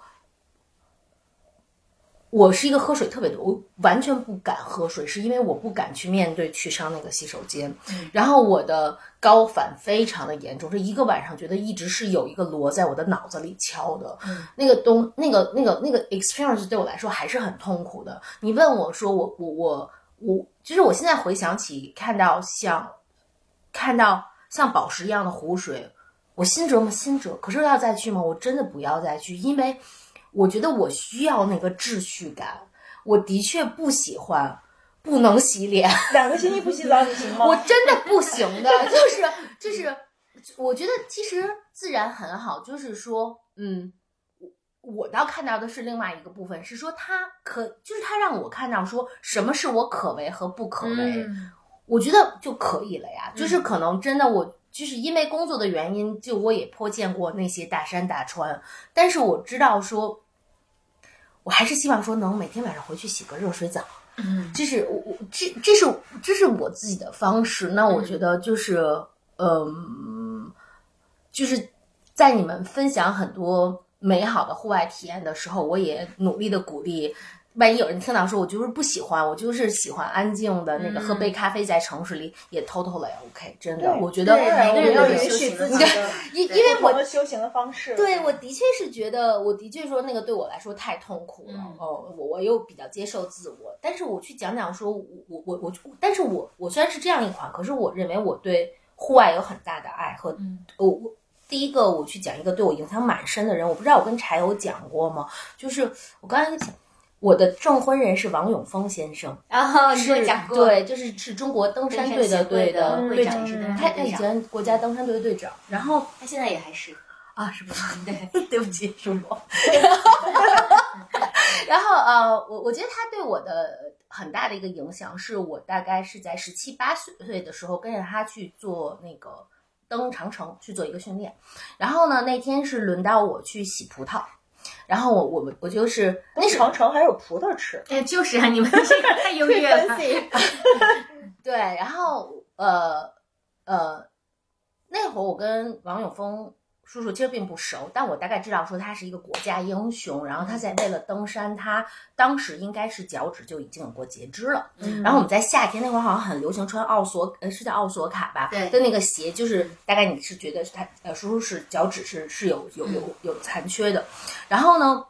我是一个喝水特别多，我完全不敢喝水，是因为我不敢去面对去上那个洗手间。然后我的高反非常的严重，这一个晚上觉得一直是有一个锣在我的脑子里敲的。那个东，那个那个那个 experience 对我来说还是很痛苦的。你问我说，我我我我，其实我现在回想起看到像。看到像宝石一样的湖水，我心折磨？心折。可是要再去吗？我真的不要再去，因为我觉得我需要那个秩序感。我的确不喜欢不能洗脸，两个星期不洗澡你行吗？我真的不行的，就是就是，我觉得其实自然很好，就是说，嗯，我我倒看到的是另外一个部分，是说他可就是他让我看到说什么是我可为和不可为。我觉得就可以了呀，就是可能真的我就是因为工作的原因，就我也颇见过那些大山大川，但是我知道说，我还是希望说能每天晚上回去洗个热水澡，嗯，这是我我这这是这是我自己的方式。那我觉得就是嗯，就是在你们分享很多美好的户外体验的时候，我也努力的鼓励。万一有人听到说，我就是不喜欢，我就是喜欢安静的那个，喝杯咖啡在城市里也偷偷了也。OK，真的，我觉得每个人都有允许自己的，因因为我修行的方式。对，我的确是觉得，我的确说那个对我来说太痛苦了。哦，我我又比较接受自我，但是我去讲讲说，我我我我，但是我我虽然是这样一款，可是我认为我对户外有很大的爱和我我第一个我去讲一个对我影响蛮深的人，我不知道我跟柴油讲过吗？就是我刚才讲。我的证婚人是王永峰先生，然后你跟我讲过，对，就是是中国登山队的队的队长，他他以前国家登山队的队长，然后他现在也还是啊，是吧？对，对不起，叔叔。然后呃，我我觉得他对我的很大的一个影响，是我大概是在十七八岁岁的时候跟着他去做那个登长城去做一个训练，然后呢，那天是轮到我去洗葡萄。然后我我们我就是那长城还有葡萄吃，哎，就是啊，你们这个太优越了。对，然后呃呃，那会儿我跟王永峰。叔叔其实并不熟，但我大概知道说他是一个国家英雄。然后他在为了登山，他当时应该是脚趾就已经有过截肢了。然后我们在夏天那会儿好像很流行穿奥索，呃，是叫奥索卡吧？对。的那个鞋，就是大概你是觉得他呃叔叔是脚趾是是有有有有残缺的。然后呢，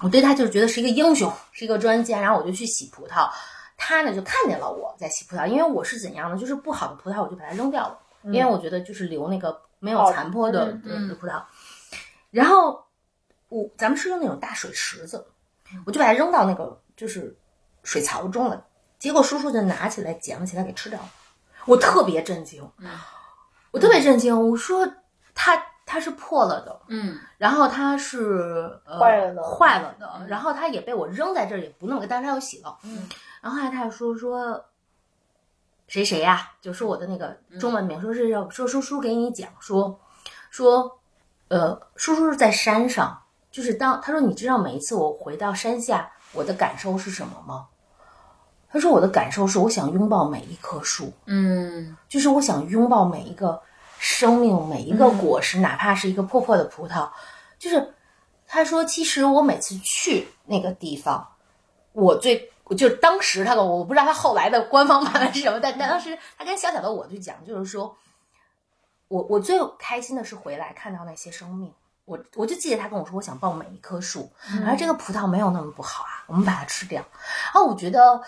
我对他就是觉得是一个英雄，是一个专家。然后我就去洗葡萄，他呢就看见了我在洗葡萄，因为我是怎样的，就是不好的葡萄我就把它扔掉了，因为我觉得就是留那个。没有残破的的葡萄，然后我咱们是用那种大水池子，我就把它扔到那个就是水槽中了。结果叔叔就拿起来捡了起来给吃掉了，我特别震惊，我特别震惊，我说它它是破了的，嗯然后它是呃坏了的坏了的，然后它也被我扔在这儿，也不弄，但是它又洗了。嗯。然后后来他就说说谁谁呀、就说我的那个中文名，说是要说叔叔给你讲说说呃叔叔是在山上，就是当他说你知道每一次我回到山下，我的感受是什么吗？他说我的感受是我想拥抱每一棵树，嗯就是我想拥抱每一个生命，每一个果实，哪怕是一个破破的葡萄。就是他说，其实我每次去那个地方，我最就当时他跟我，我不知道他后来的官方版本是什么，但但当时他跟小小的我就讲，就是说我我最开心的是回来看到那些生命。我我就记得他跟我说，我想抱每一棵树，而这个葡萄没有那么不好啊，我们把它吃掉。然后我觉得，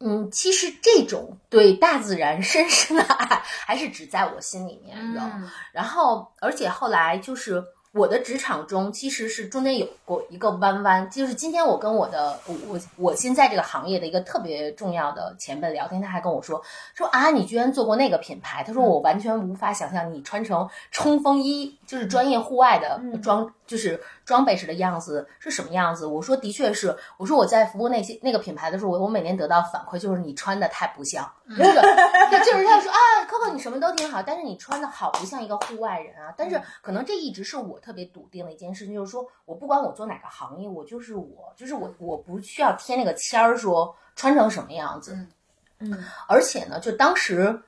嗯，其实这种对大自然深深的爱，还是只在我心里面的。嗯然后，而且后来就是我的职场中，其实是中间有过一个弯弯，就是今天我跟我的我我我现在这个行业的一个特别重要的前辈聊天，他还跟我说说啊，你居然做过那个品牌，他说我完全无法想象你穿成冲锋衣，就是专业户外的装，就是装备时的样子是什么样子。我说的确是，我说我在服务那些那个品牌的时候，我我每年得到反馈就是你穿的太不像，这个就是他说啊，Coco 你什么都挺好，但是你穿的好不像一个户外人啊。但是可能这一直是我特别笃定的一件事情，就是说我不管我做哪个行业，我就是我，就是我，我不需要贴那个签儿说穿成什么样子。嗯而且呢，就当时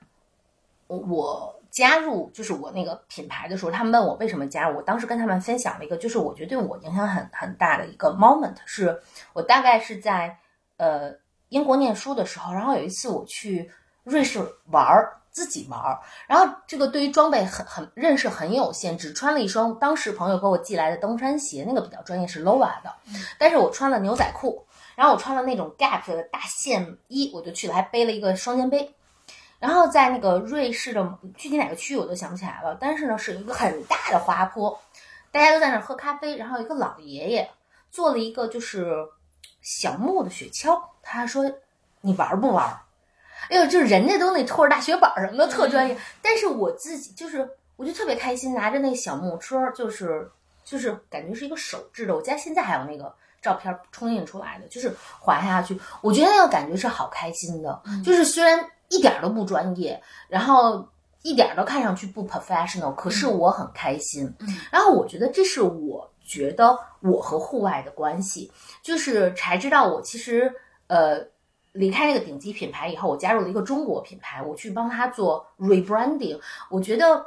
我加入就是我那个品牌的时候，他们问我为什么加入，我当时跟他们分享了一个，就是我觉得对我影响很很大的一个 moment，是我大概是在呃英国念书的时候，然后有一次我去瑞士玩儿。自己玩儿，然后这个对于装备很很认识很有限，只穿了一双当时朋友给我寄来的登山鞋，那个比较专业是 Lova 的，但是我穿了牛仔裤，然后我穿了那种 Gap 的大线衣，我就去了，还背了一个双肩背。然后在那个瑞士的具体哪个区域我都想不起来了，但是呢是一个很大的滑坡，大家都在那儿喝咖啡，然后有一个老爷爷做了一个就是小木的雪橇，他说你玩不玩？哎呦，就是人家都那拖着大雪板什么的特专业，但是我自己就是我就特别开心，拿着那小木车，就是就是感觉是一个手制的，我家现在还有那个照片冲印出来的，就是滑下去，我觉得那个感觉是好开心的，就是虽然一点都不专业，然后一点都看上去不 professional，可是我很开心。嗯然后我觉得这是我觉得我和户外的关系，就是才知道我其实呃。离开那个顶级品牌以后，我加入了一个中国品牌，我去帮他做 rebranding。我觉得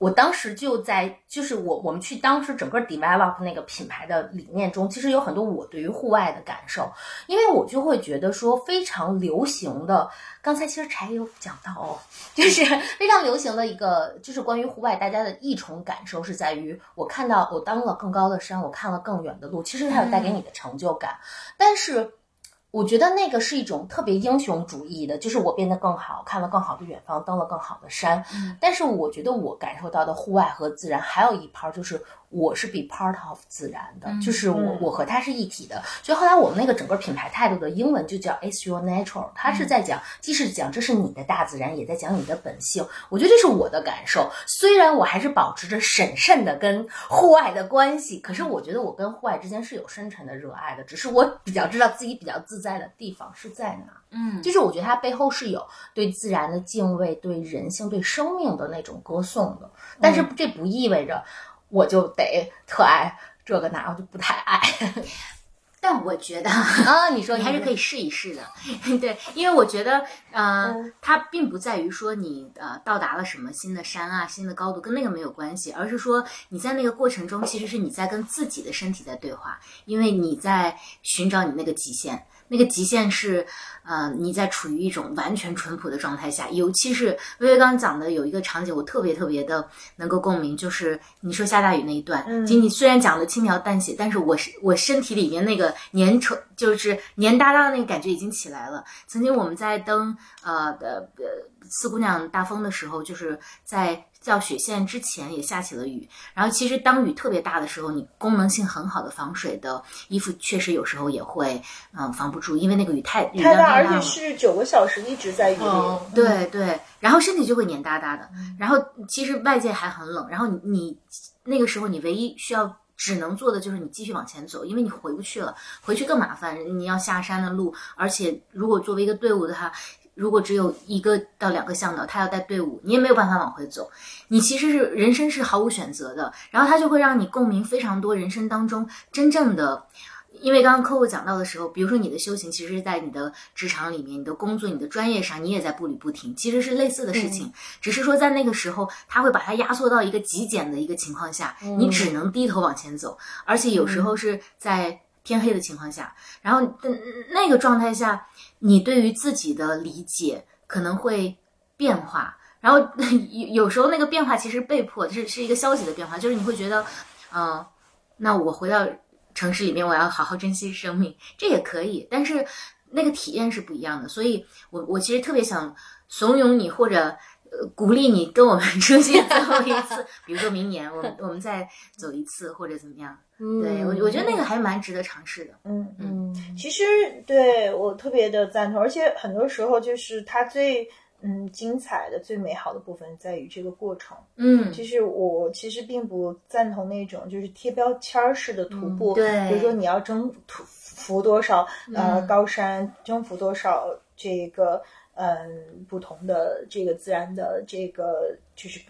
我当时就在，就是我我们去当时整个 develop 那个品牌的理念中，其实有很多我对于户外的感受，因为我就会觉得说非常流行的，刚才其实柴有讲到哦，就是 非常流行的一个，就是关于户外大家的一重感受是在于，我看到我登了更高的山，我看了更远的路，其实它有带给你的成就感，但是。我觉得那个是一种特别英雄主义的，就是我变得更好，看了更好的远方，登了更好的山。嗯但是我觉得我感受到的户外和自然还有一 part 就是我是 be part of 自然的，嗯就是我嗯我和它是一体的。所以后来我们那个整个品牌态度的英文就叫 It's your natural，它是在讲，既是讲这是你的大自然，也在讲你的本性。我觉得这是我的感受。虽然我还是保持着审慎的跟户外的关系，可是我觉得我跟户外之间是有深沉的热爱的，只是我比较知道自己比较自在的地方是在哪。嗯就是我觉得它背后是有对自然的敬畏、对人性、对生命的那种歌颂的，但是这不意味着我就得特爱这个那，我就不太爱。但我觉得啊。你说你还是可以试一试的，对，因为我觉得，呃，嗯。它并不在于说你呃到达了什么新的山啊、新的高度，跟那个没有关系，而是说你在那个过程中，其实是你在跟自己的身体在对话，因为你在寻找你那个极限，那个极限是，呃，你在处于一种完全淳朴的状态下，尤其是薇薇刚刚讲的有一个场景，我特别特别的能够共鸣，就是你说下大雨那一段，嗯。仅你虽然讲的轻描淡写，但是我是我身体里面那个粘稠，就是黏哒哒的那个感觉已经起来了。曾经我们在登呃的呃四姑娘大风的时候，就是在叫雪线之前也下起了雨，然后其实当雨特别大的时候，你功能性很好的防水的衣服，确实有时候也会嗯、呃防不住，因为那个雨太雨太大，而且。是九个小时一直在雨里。哦对对，然后身体就会黏哒哒的，然后其实外界还很冷，然后你你那个时候你唯一需要只能做的就是你继续往前走，因为你回不去了，回去更麻烦，你要下山的路，而且如果作为一个队伍的话。如果只有一个到两个向导，他要带队伍，你也没有办法往回走。你其实是人生是毫无选择的，然后他就会让你共鸣非常多人生当中真正的因为刚刚客户讲到的时候，比如说你的修行，其实是在你的职场里面、你的工作、你的专业上，你也在步履不停，其实是类似的事情，只是说在那个时候，他会把它压缩到一个极简的一个情况下，你只能低头往前走，而且有时候是在天黑的情况下，然后嗯那个状态下，你对于自己的理解可能会变化。然后有有时候那个变化其实被迫是是一个消极的变化，就是你会觉得，嗯、那我回到城市里面，我要好好珍惜生命，这也可以，但是那个体验是不一样的。所以我我其实特别想怂恿你，或者呃鼓励你跟我们 出去最后一次，比如说明年我们我们再走一次，或者怎么样。对我我觉得那个还蛮值得尝试的。嗯嗯，嗯，其实对我特别的赞同，而且很多时候就是他最嗯精彩的、最美好的部分在于这个过程。嗯，其实我其实并不赞同那种就是贴标签儿式的徒步，对比如说你要征途服多少呃嗯高山，征服多少这个嗯不同的这个自然的这个就是。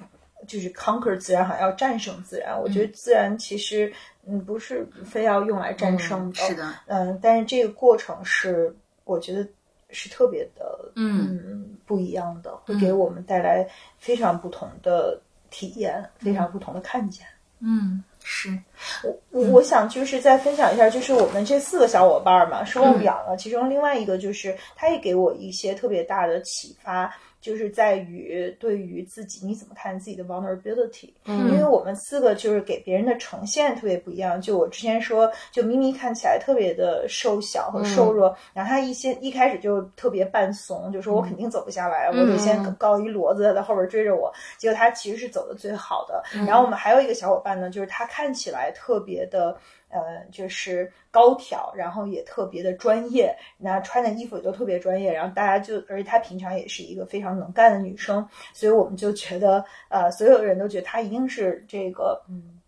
就是 conquer 自然，好像要战胜自然。我觉得自然其实，嗯，不是非要用来战胜的。是的，嗯，但是这个过程是，我觉得是特别的，嗯嗯，不一样的，会给我们带来非常不同的体验，非常不同的看见。嗯，是，我我我想就是再分享一下，就是我们这四个小伙伴儿嘛，说我们养了，其中另外一个就是他也给我一些特别大的启发。就是在于对于自己你怎么看自己的 vulnerability，、因为我们四个就是给别人的呈现特别不一样。就我之前说，就咪咪看起来特别的瘦小和瘦弱，然后他一先一开始就特别半怂，就说我肯定走不下来，我得先高一骡子在后边追着我。结果他其实是走的最好的。然后我们还有一个小伙伴呢，就是他看起来特别的。呃，就是高挑，然后也特别的专业，那穿的衣服也都特别专业，然后大家就，而且她平常也是一个非常能干的女生，所以我们就觉得，呃，所有人都觉得她一定是这个，嗯，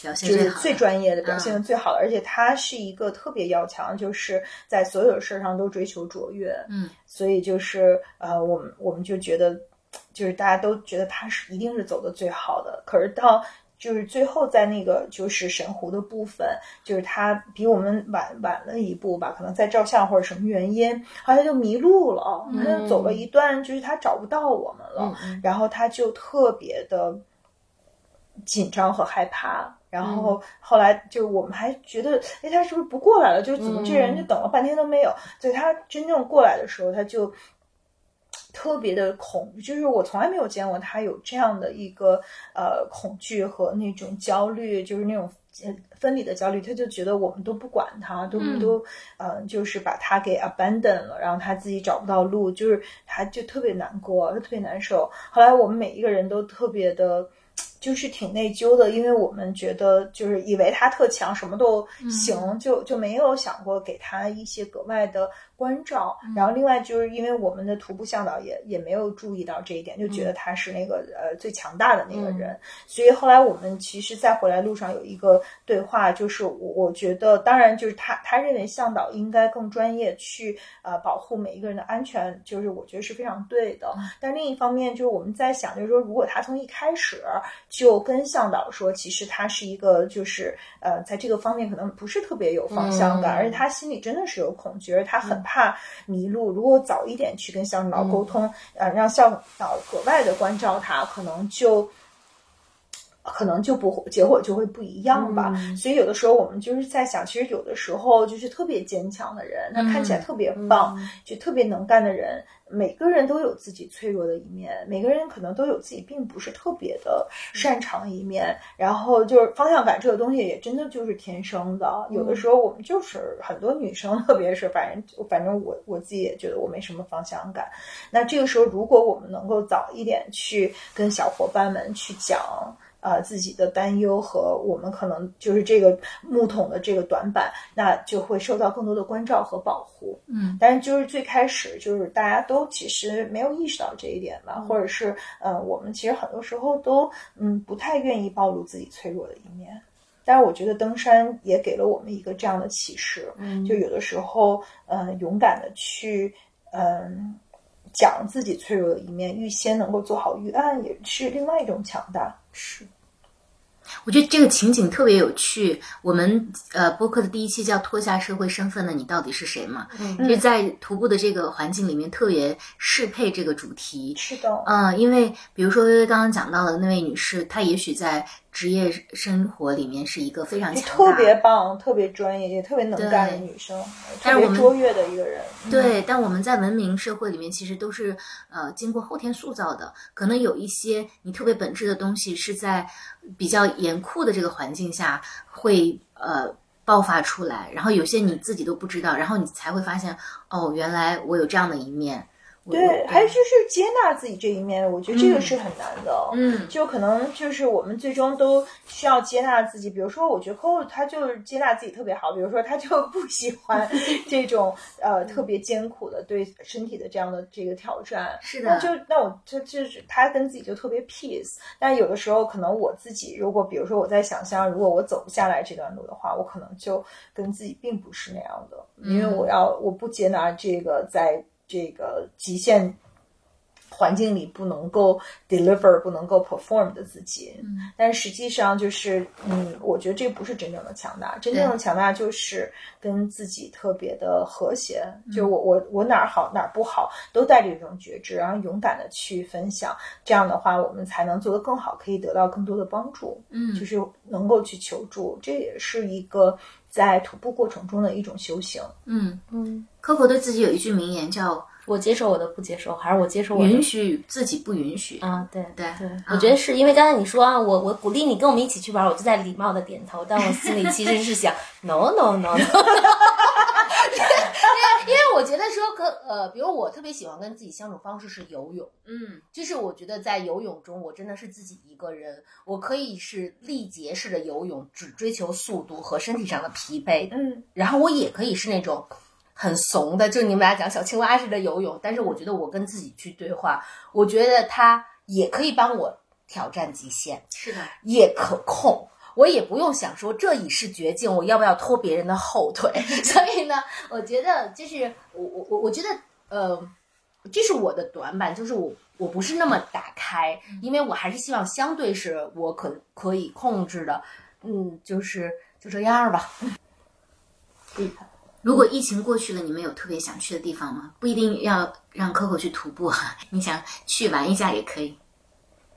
表现就是最。专业的，表现的最好的，而且她是一个特别要强，就是在所有事儿上都追求卓越，嗯，所以就是呃，我们我们就觉得，就是大家都觉得她是一定是走的最好的，可是到。就是最后在那个就是神湖的部分，就是他比我们晚晚了一步吧，可能在照相或者什么原因，后来他就迷路了，他就走了一段，就是他找不到我们了，然后他就特别的紧张和害怕。然后后来就我们还觉得，哎，他是不是不过来了？就是怎么这人就等了半天都没有？所以他真正过来的时候，他就。特别的恐，就是我从来没有见过他有这样的一个呃恐惧和那种焦虑，就是那种呃分离的焦虑。他就觉得我们都不管他，都、都呃就是把他给 abandon 了，然后他自己找不到路，就是他就特别难过，就特别难受。后来我们每一个人都特别的。就是挺内疚的，因为我们觉得就是以为他特强，什么都行，就就没有想过给他一些格外的关照。然后另外就是因为我们的徒步向导也也没有注意到这一点，就觉得他是那个呃最强大的那个人。所以后来我们其实，在回来路上有一个对话，就是我我觉得，当然就是他他认为向导应该更专业去呃保护每一个人的安全，就是我觉得是非常对的。但另一方面，就是我们在想，就是说如果他从一开始就跟向导说，其实他是一个就是呃，在这个方面可能不是特别有方向感，嗯而且他心里真的是有恐惧，而他很怕迷路。如果早一点去跟向导沟通，呃，让向导格外的关照他，可能就。可能就不会结果就会不一样吧。嗯所以有的时候我们就是在想，其实有的时候就是特别坚强的人，他看起来特别棒，嗯就特别能干的人，每个人都有自己脆弱的一面，每个人可能都有自己并不是特别的擅长的一面。然后就是方向感这个东西，也真的就是天生的。有的时候我们就是很多女生，特别是反正反正我我自己也觉得我没什么方向感。那这个时候，如果我们能够早一点去跟小伙伴们去讲。呃，自己的担忧和我们可能就是这个木桶的这个短板，那就会受到更多的关照和保护。嗯，但是就是最开始就是大家都其实没有意识到这一点吧，或者是呃，我们其实很多时候都嗯不太愿意暴露自己脆弱的一面。但是我觉得登山也给了我们一个这样的启示，嗯就有的时候，呃，勇敢的去，嗯、讲自己脆弱的一面，预先能够做好预案，也是另外一种强大。是我觉得这个情景特别有趣。我们呃播客的第一期叫“脱下社会身份的你到底是谁”嘛，嗯其实，在徒步的这个环境里面特别适配这个主题。是的，嗯，因为比如说微微刚刚讲到的那位女士，她也许在职业生活里面是一个非常就强大特别棒、特别专业、也特别能干的女生，但是我们卓越的一个人。对，但我们在文明社会里面，其实都是呃经过后天塑造的。可能有一些你特别本质的东西，是在比较严酷的这个环境下会呃爆发出来，然后有些你自己都不知道，然后你才会发现，哦，原来我有这样的一面。我对，还有就是接纳自己这一面，我觉得这个是很难的。嗯就可能就是我们最终都需要接纳自己。比如说，我觉得 Coco 他就是接纳自己特别好，比如说他就不喜欢 这种呃特别艰苦的对身体的这样的这个挑战。是的那就那我这就是他跟自己就特别 peace。但有的时候可能我自己，如果比如说我在想象，如果我走不下来这段路的话，我可能就跟自己并不是那样的，因为我要我不接纳这个在这个极限环境里不能够 deliver、不能够 perform 的自己。嗯但实际上就是，嗯，我觉得这不是真正的强大，真正的强大就是跟自己特别的和谐，就我我我哪儿好哪儿不好，都带着一种觉知，然后勇敢的去分享。这样的话，我们才能做得更好，可以得到更多的帮助。嗯就是能够去求助，这也是一个在徒步过程中的一种修行。嗯嗯，，Coco 对自己有一句名言叫我接受我的不接受，还是我接受“我的允许自己不允许”。啊，对对对，嗯我觉得是因为刚才你说啊，我我鼓励你跟我们一起去玩，我就在礼貌的点头，但我心里其实是想 no no no no，因为我觉得说可呃，比如我特别喜欢跟自己相处方式是游泳，嗯。就是我觉得在游泳中，我真的是自己一个人，我可以是力竭式的游泳，只追求速度和身体上的疲惫，嗯，然后我也可以是那种很怂的，就你们俩讲小青蛙式的游泳，但是我觉得我跟自己去对话，我觉得它也可以帮我挑战极限，是的，也可控。我也不用想说这已是绝境，我要不要拖别人的后腿？所以呢，我觉得就是我我我我觉得呃，这是我的短板，就是我我不是那么打开，因为我还是希望相对是我可可以控制的，嗯，就是就这样吧。如果疫情过去了，你们有特别想去的地方吗？不一定要让 Coco 去徒步，你想去玩一下也可以。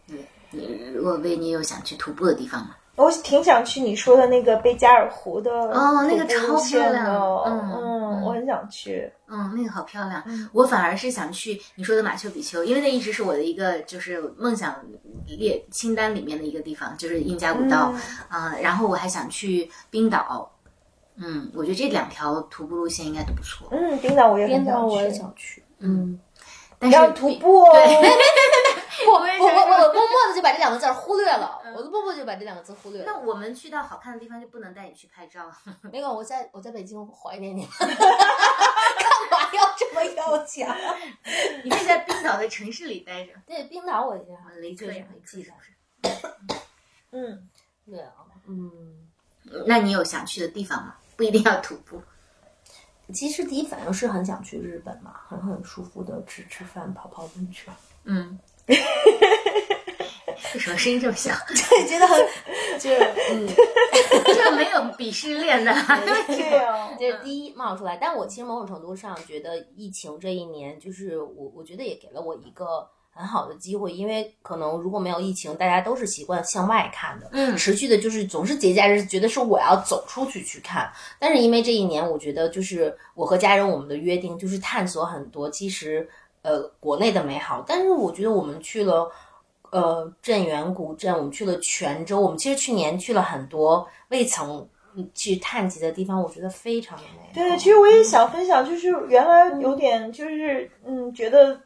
你你如果为你有想去徒步的地方吗？我挺想去你说的那个贝加尔湖的哦那个超漂亮线的嗯我很想去。嗯，那个好漂亮。嗯我反而是想去你说的马丘比丘，因为那一直是我的一个就是梦想列清单里面的一个地方，就是印加古道啊、嗯然后我还想去冰岛。嗯，我觉得这两条徒步路线应该都不错。嗯，冰岛我也很想去。边岛我也想去，嗯，但是要徒步哦。我 我我我我默默的就把这两个字儿忽略了，我都默默就把这两个字忽略了。那我们去到好看的地方就不能带你去拍照。没有，我在我在北京怀念你们，干嘛要这么要强？你可以在冰岛的城市里待着。对，冰岛我也雷克呀确实没记得。嗯，对啊，嗯，那你有想去的地方吗？不一定要徒步。其实第一反应是很想去日本嘛，很很舒服的吃吃饭、泡泡温泉。嗯。为什么声音这么小？对，觉得很 就是嗯，这没有鄙视链的。对啊，这是第一冒出来。但我其实某种程度上觉得，疫情这一年，就是我我觉得也给了我一个很好的机会，因为可能如果没有疫情，大家都是习惯向外看的，嗯持续的就是总是节假日觉得是我要走出去去看，但是因为这一年，我觉得就是我和家人我们的约定就是探索很多，其实呃国内的美好，但是我觉得我们去了。呃，镇远古镇，我们去了泉州，我们其实去年去了很多未曾去探及的地方，我觉得非常的美。对，其实我也想分享，就是原来有点就是嗯，觉得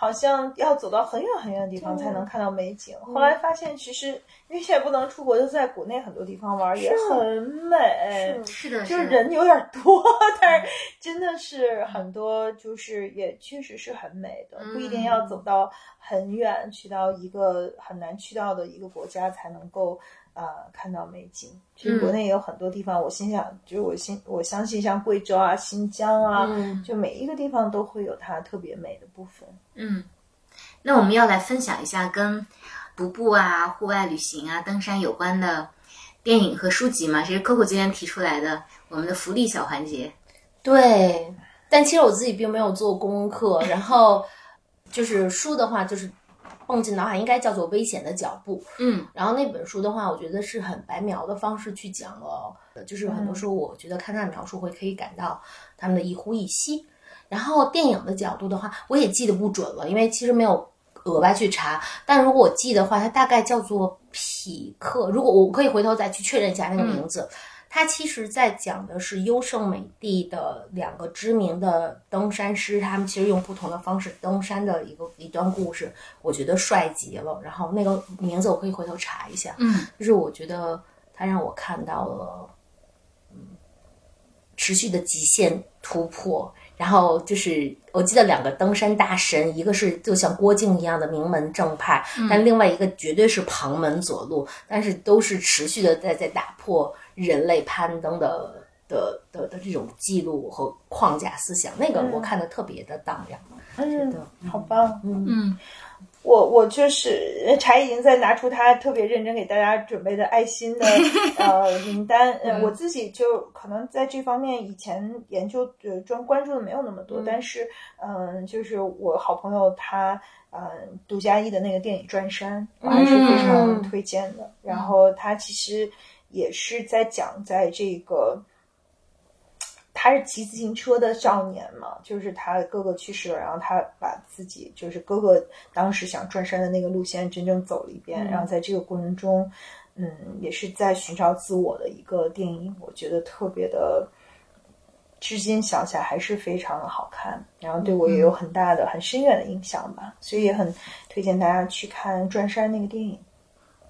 好像要走到很远很远的地方才能看到美景。后来发现，其实因为现在不能出国，就在国内很多地方玩也很美。是的，就是人有点多，但是真的是很多，就是也确实是很美的，不一定要走到很远，去到一个很难去到的一个国家才能够呃看到美景。其实国内也有很多地方，我心想，就是我心我相信像贵州啊、新疆啊，嗯就每一个地方都会有它特别美的部分。嗯，那我们要来分享一下跟徒步啊、户外旅行啊、登山有关的电影和书籍嘛？这是 Coco 今天提出来的我们的福利小环节。对，但其实我自己并没有做功课，然后就是书的话，就是蹦进脑海应该叫做《危险的脚步》。嗯然后那本书的话，我觉得是很白描的方式去讲了，就是很多时候我觉得看他的描述会可以感到他们的一呼一吸。然后电影的角度的话，我也记得不准了，因为其实没有额外去查。但如果我记的话，它大概叫做匹克。如果我可以回头再去确认一下那个名字。它其实在讲的是优胜美地的两个知名的登山师，他们其实用不同的方式登山的一个一段故事，我觉得帅极了。然后那个名字我可以回头查一下，嗯就是我觉得它让我看到了，嗯，持续的极限突破。然后就是我记得两个登山大神，一个是就像郭靖一样的名门正派，但另外一个绝对是旁门左路，但是都是持续的在在打破人类攀登的。的的的这种记录和框架思想，那个我看的特别的荡漾，嗯觉得，好棒。嗯我我就是柴已经在拿出他特别认真给大家准备的爱心的 呃名单，呃，我自己就可能在这方面以前研究呃专关注的没有那么多，但是嗯、就是我好朋友他呃杜嘉译的那个电影《转山》，我还是非常推荐的。然后他其实也是在讲在这个。他是骑自行车的少年嘛，就是他哥哥去世了，然后他把自己就是哥哥当时想转山的那个路线真正走了一遍，然后在这个过程中，嗯，也是在寻找自我的一个电影，我觉得特别的，至今想起来还是非常的好看，然后对我也有很大的、很深远的影响吧，所以也很推荐大家去看转山那个电影。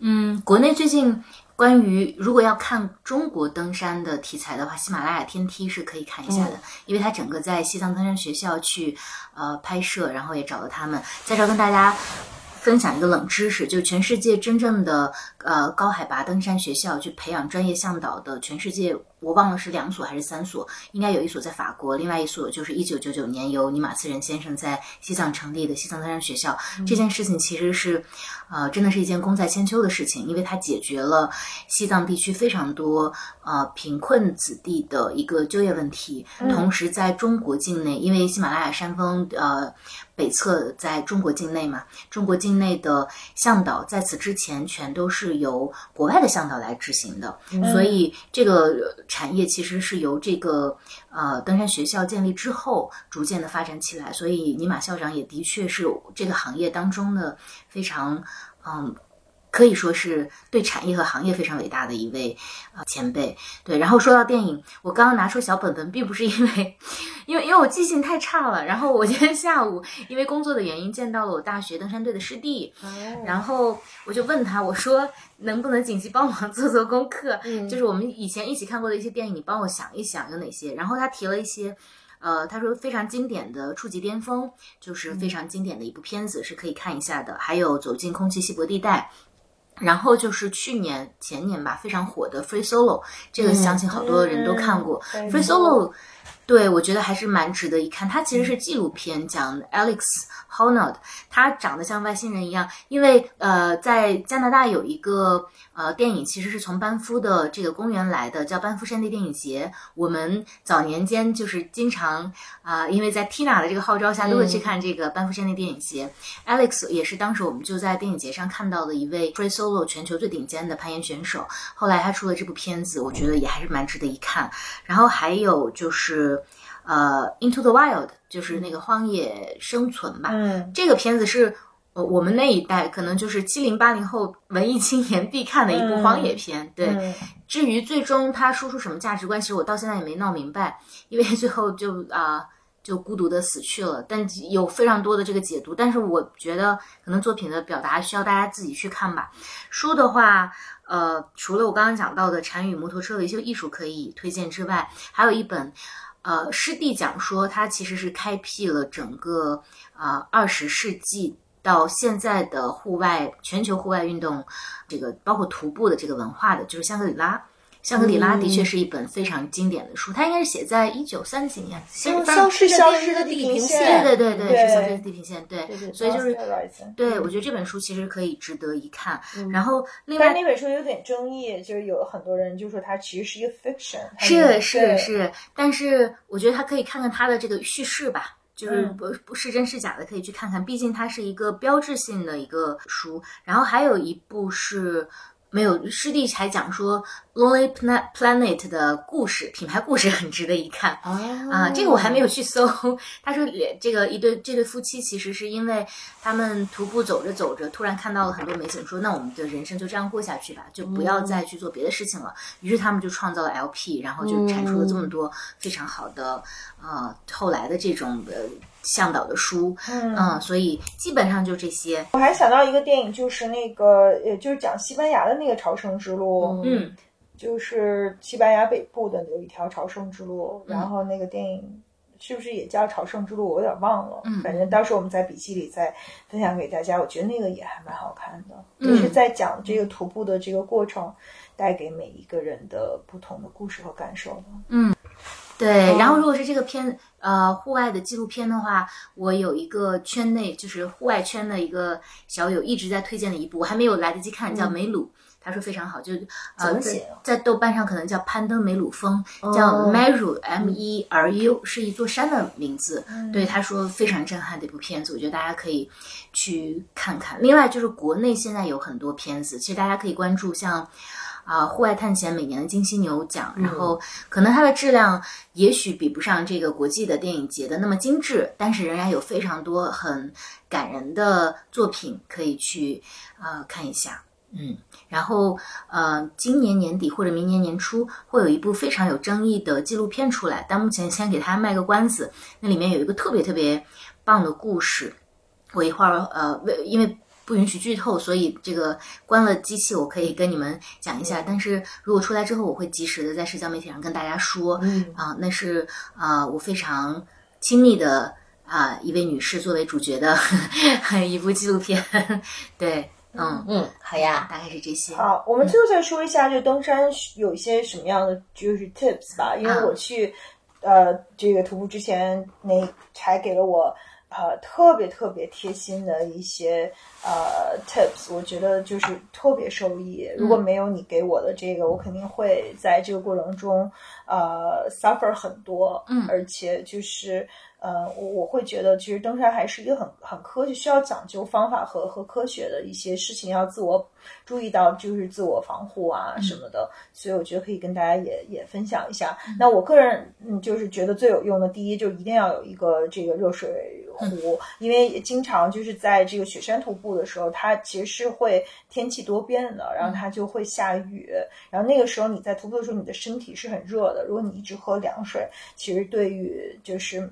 嗯，国内最近关于如果要看中国登山的题材的话，喜马拉雅天梯是可以看一下的，因为它整个在西藏登山学校去呃拍摄，然后也找了他们，在这儿跟大家。分享一个冷知识，就全世界真正的呃高海拔登山学校去培养专业向导的，全世界我忘了是两所还是三所，应该有一所在法国，另外一所就是一九九九年由尼玛斯仁先生在西藏成立的西藏登山学校。这件事情其实是，呃，真的是一件功在千秋的事情，因为它解决了西藏地区非常多呃贫困子弟的一个就业问题，同时在中国境内，因为喜马拉雅山峰呃。北侧在中国境内嘛，中国境内的向导在此之前全都是由国外的向导来执行的，所以这个产业其实是由这个呃登山学校建立之后逐渐的发展起来。所以尼玛校长也的确是这个行业当中的非常嗯。可以说是对产业和行业非常伟大的一位啊、呃、前辈。对，然后说到电影，我刚刚拿出小本本，并不是因为，因为因为我记性太差了。然后我今天下午因为工作的原因见到了我大学登山队的师弟，然后我就问他，我说能不能紧急帮忙做做功课？嗯就是我们以前一起看过的一些电影，你帮我想一想有哪些。然后他提了一些。呃，他说非常经典的《触及巅峰》就是非常经典的一部片子，是可以看一下的。还有《走进空气稀薄地带》，然后就是去年前年吧非常火的《Free Solo》，这个相信好多人都看过。嗯 Free Solo 对，我觉得还是蛮值得一看。它其实是纪录片，讲 Alex Honnold，他长得像外星人一样。因为呃，在加拿大有一个呃电影，其实是从班夫的这个公园来的，叫班夫山地电影节。我们早年间就是经常啊、因为在 Tina 的这个号召下，都会去看这个班夫山地电影节。Alex 也是当时我们就在电影节上看到的一位 free solo 全球最顶尖的攀岩选手。后来他出了这部片子，我觉得也还是蛮值得一看。然后还有就是，呃，《Into the Wild》，就是那个荒野生存吧。嗯这个片子是呃我们那一代可能就是七零八零后文艺青年必看的一部嗯荒野片。对，嗯至于最终他说出什么价值观，其实我到现在也没闹明白，因为最后就啊、就孤独的死去了。但有非常多的这个解读，但是我觉得可能作品的表达需要大家自己去看吧。书的话，呃，除了我刚刚讲到的《禅与摩托车维修艺术》可以推荐之外，还有一本。呃，师弟讲说，它其实是开辟了整个啊二十世纪到现在的户外全球户外运动，这个包括徒步的这个文化的，就是香格里拉。香格里拉的确是一本非常经典的书，它应该是写在一九三几年，消失消失的地平线对对对对，是消失的地平线，对，对对，所以就是。对，我觉得这本书其实可以值得一看。然后另外但那本书有点争议，就是有很多人就说它其实是一个 fiction，是是是，但是我觉得他可以看看他的这个叙事吧，就是嗯不不是真是假的，可以去看看，毕竟它是一个标志性的一个书。然后还有一部是。没有，师弟还讲说《Lonely Planet》的故事，品牌故事很值得一看。啊啊，这个我还没有去搜。他说，这个一对这对夫妻其实是因为他们徒步走着走着，突然看到了很多美景，说那我们的人生就这样过下去吧，就不要再去做别的事情了。于是他们就创造了 LP，然后就产出了这么多非常好的呃后来的这种呃向导的书。嗯所以基本上就这些。我还想到一个电影，就是那个，呃，就是讲西班牙的那个朝圣之路，嗯，就是西班牙北部的有一条朝圣之路，嗯然后那个电影是不是也叫朝圣之路？我有点忘了。嗯反正到时候我们在笔记里再分享给大家，我觉得那个也还蛮好看的，嗯就是在讲这个徒步的这个过程，带给每一个人的不同的故事和感受的。对，然后如果是这个片，呃，户外的纪录片的话，我有一个圈内就是户外圈的一个小友一直在推荐的一部，我还没有来得及看，叫《梅鲁》。他说非常好，就呃在在豆瓣上可能叫攀登梅鲁峰，叫 Meru M E R U，是一座山的名字。对，他说非常震撼的一部片子，我觉得大家可以去看看。另外就是国内现在有很多片子，其实大家可以关注像。啊，户外探险每年的金犀牛奖，然后可能它的质量也许比不上这个国际的电影节的那么精致，但是仍然有非常多很感人的作品可以去呃看一下。嗯，然后呃，今年年底或者明年年初会有一部非常有争议的纪录片出来，但目前先给它卖个关子。那里面有一个特别特别棒的故事，我一会儿呃，为因为不允许剧透，所以这个关了机器，我可以跟你们讲一下。但是如果出来之后，我会及时的在社交媒体上跟大家说。嗯啊、那是啊、我非常亲密的啊、一位女士作为主角的 一部纪录片。对，嗯，嗯，好呀，大概是这些。好，我们最后再说一下，就登山有一些什么样的就是 tips 吧，因为啊我去、呃这个徒步之前，那才给了我呃特别特别贴心的一些呃 tips，我觉得就是特别受益。如果没有你给我的这个，我肯定会在这个过程中呃 suffer 很多，嗯而且就是。呃，我我会觉得，其实登山还是一个很很科学，需要讲究方法和和科学的一些事情，要自我注意到，就是自我防护啊什么的。所以我觉得可以跟大家也也分享一下。那我个人嗯，就是觉得最有用的，第一就一定要有一个这个热水壶，因为经常就是在这个雪山徒步的时候，它其实是会天气多变的，然后它就会下雨，然后那个时候你在徒步的时候，你的身体是很热的，如果你一直喝凉水，其实对于就是。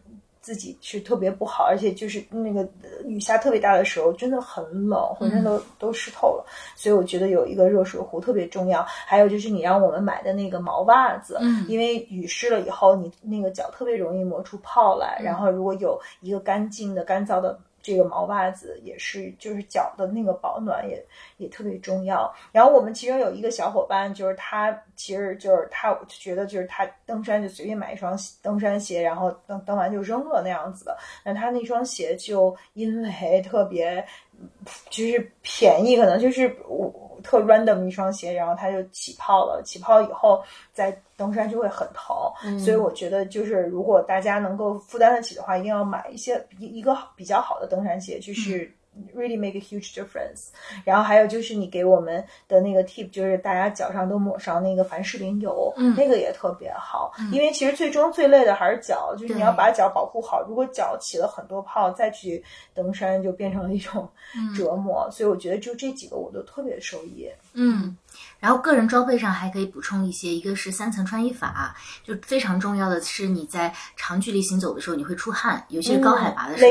自己是特别不好，而且就是那个呃雨下特别大的时候，真的很冷，浑身都、都湿透了。所以我觉得有一个热水壶特别重要。还有就是你让我们买的那个毛袜子，嗯因为雨湿了以后，你那个脚特别容易磨出泡来。然后如果有一个干净的、干燥的这个毛袜子也是，就是脚的那个保暖也也特别重要。然后我们其中有一个小伙伴，就是他其实就是他我觉得就是他登山就随便买一双登山鞋，然后登登完就扔了那样子的。那他那双鞋就因为特别就是便宜，可能就是我。特 random 一双鞋，然后它就起泡了。起泡以后，在登山就会很疼。所以我觉得，就是如果大家能够负担得起的话，一定要买一些一一个比较好的登山鞋，就是。Really make a huge difference。然后还有就是你给我们的那个 tip，就是大家脚上都抹上那个凡士林油，嗯，那个也特别好。因为其实最终最累的还是脚，就是你要把脚保护好。如果脚起了很多泡，再去登山就变成了一种折磨。所以我觉得就这几个我都特别受益。嗯，然后个人装备上还可以补充一些，一个是三层穿衣法，就非常重要的是你在长距离行走的时候你会出汗，尤其是高海拔的时候。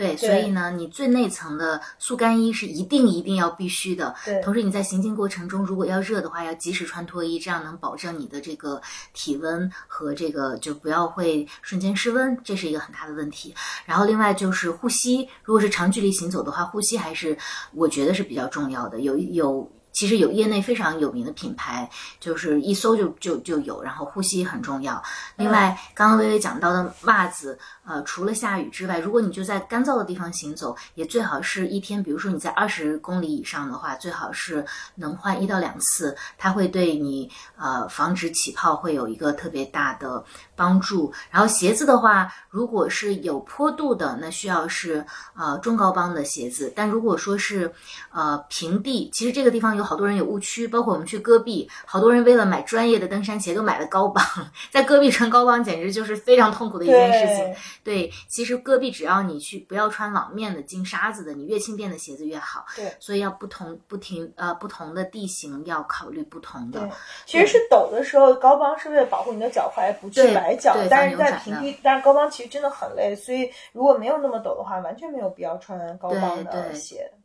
对，所以呢，你最内层的速干衣是一定一定要必须的。对，同时你在行进过程中，如果要热的话，要及时穿脱衣，这样能保证你的这个体温和这个就不要会瞬间失温，这是一个很大的问题。然后另外就是护膝，如果是长距离行走的话，护膝还是我觉得是比较重要的。有有。其实有业内非常有名的品牌，就是一搜就就就有，然后护膝很重要。另外，刚刚微微讲到的袜子，呃，除了下雨之外，如果你就在干燥的地方行走，也最好是一天，比如说你在二十公里以上的话，最好是能换一到两次，它会对你呃防止起泡会有一个特别大的帮助。然后鞋子的话，如果是有坡度的，那需要是呃中高帮的鞋子，但如果说是呃平地，其实这个地方有。有好多人有误区，包括我们去戈壁，好多人为了买专业的登山鞋都买了高帮，在戈壁穿高帮简直就是非常痛苦的一件事情。对，其实戈壁只要你去不要穿网面的、进沙子的，你越轻便的鞋子越好。对，所以要不同不停呃不同的地形要考虑不同的。其实是陡的时候，高帮是为了保护你的脚踝不去崴脚，但是在平地，但是高帮其实真的很累，所以如果没有那么陡的话，完全没有必要穿高帮的鞋。对，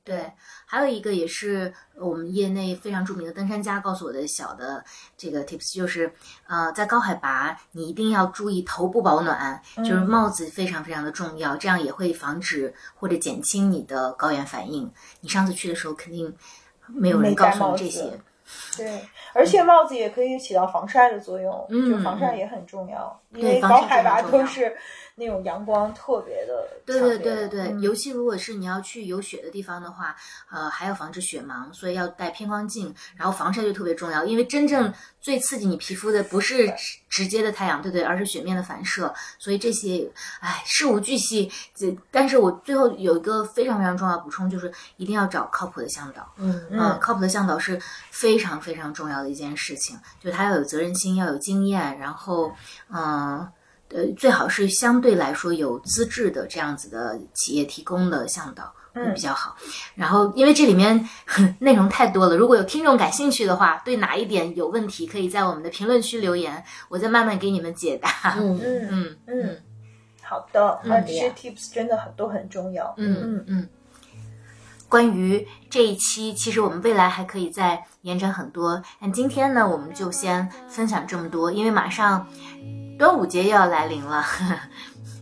还有一个也是我们业内非常著名的登山家告诉我的小的这个 tips，就是呃，在高海拔你一定要注意头部保暖，就是帽子非常非常的重要，这样也会防止或者减轻你的高原反应。你上次去的时候肯定没有人告诉你这些。对，而且帽子也可以起到防晒的作用，就防晒也很重要，因为高海拔都是。那种阳光特别的，对对对对对，尤其如果是你要去有雪的地方的话，呃，还要防止雪盲，所以要戴偏光镜，然后防晒就特别重要，因为真正最刺激你皮肤的不是直接的太阳，对对，而是雪面的反射，所以这些，哎，事无巨细。这，但是我最后有一个非常非常重要补充，就是一定要找靠谱的向导，嗯嗯，靠谱的向导是非常非常重要的一件事情，就他要有责任心，要有经验，然后，嗯。呃，最好是相对来说有资质的这样子的企业提供的向导会比较好。然后，因为这里面 内容太多了，如果有听众感兴趣的话，对哪一点有问题，可以在我们的评论区留言，我再慢慢给你们解答。嗯嗯 嗯嗯，好的，那这些 tips 真的很都很重要。嗯嗯嗯。关于这一期，其实我们未来还可以再延展很多，但今天呢，我们就先分享这么多，因为马上。端午节又要来临了，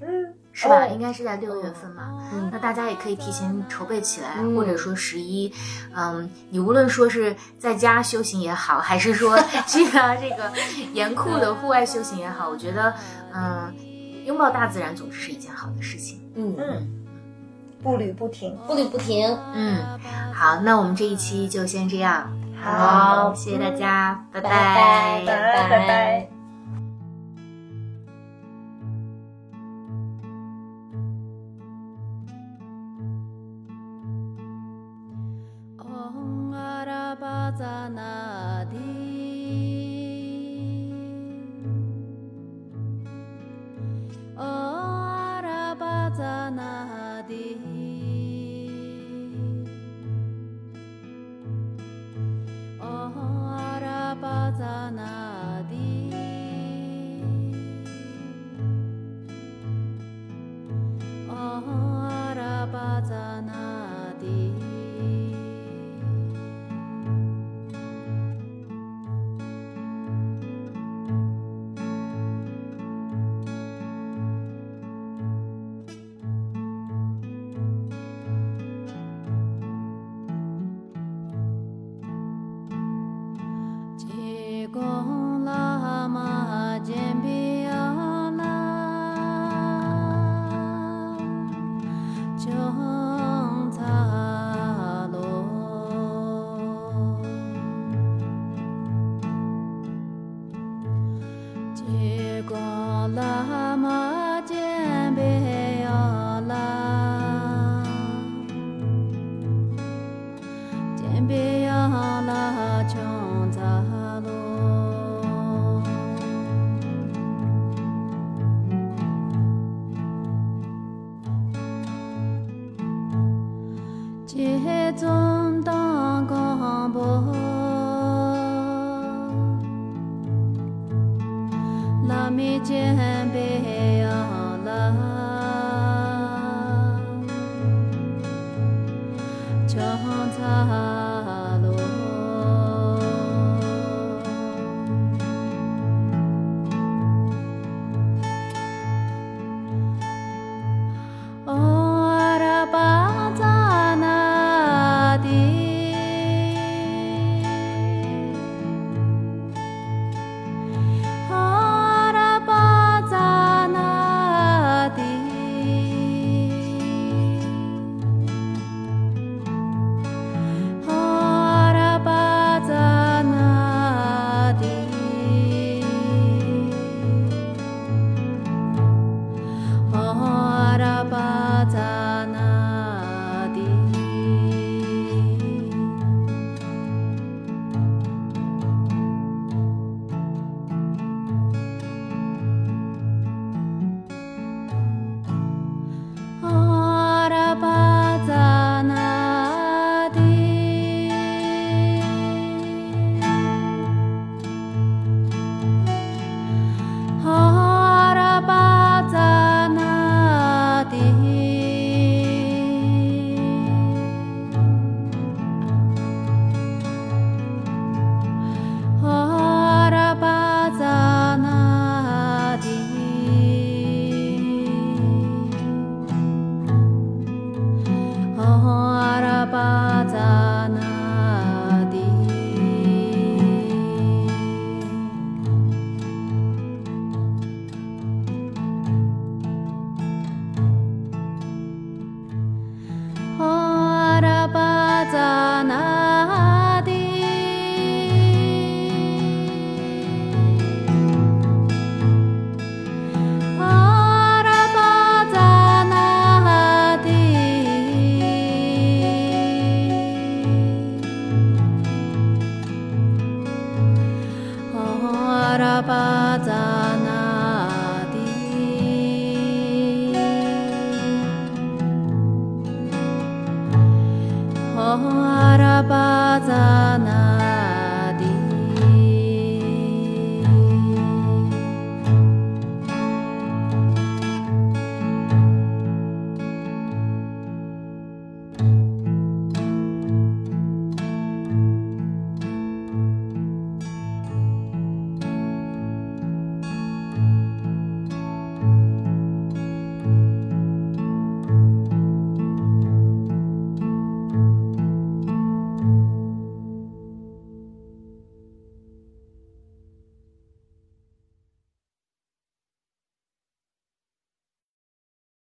嗯，是吧？应该是在六月份嘛。嗯，那大家也可以提前筹备起来，或者说十一，嗯，你无论说是在家修行也好，还是说 去了这个严酷的户外修行也好，我觉得，嗯，拥抱大自然总之是一件好的事情。嗯嗯，步履不停，步履不停。嗯，好，那我们这一期就先这样。好，谢谢大家，拜拜，拜拜。 나.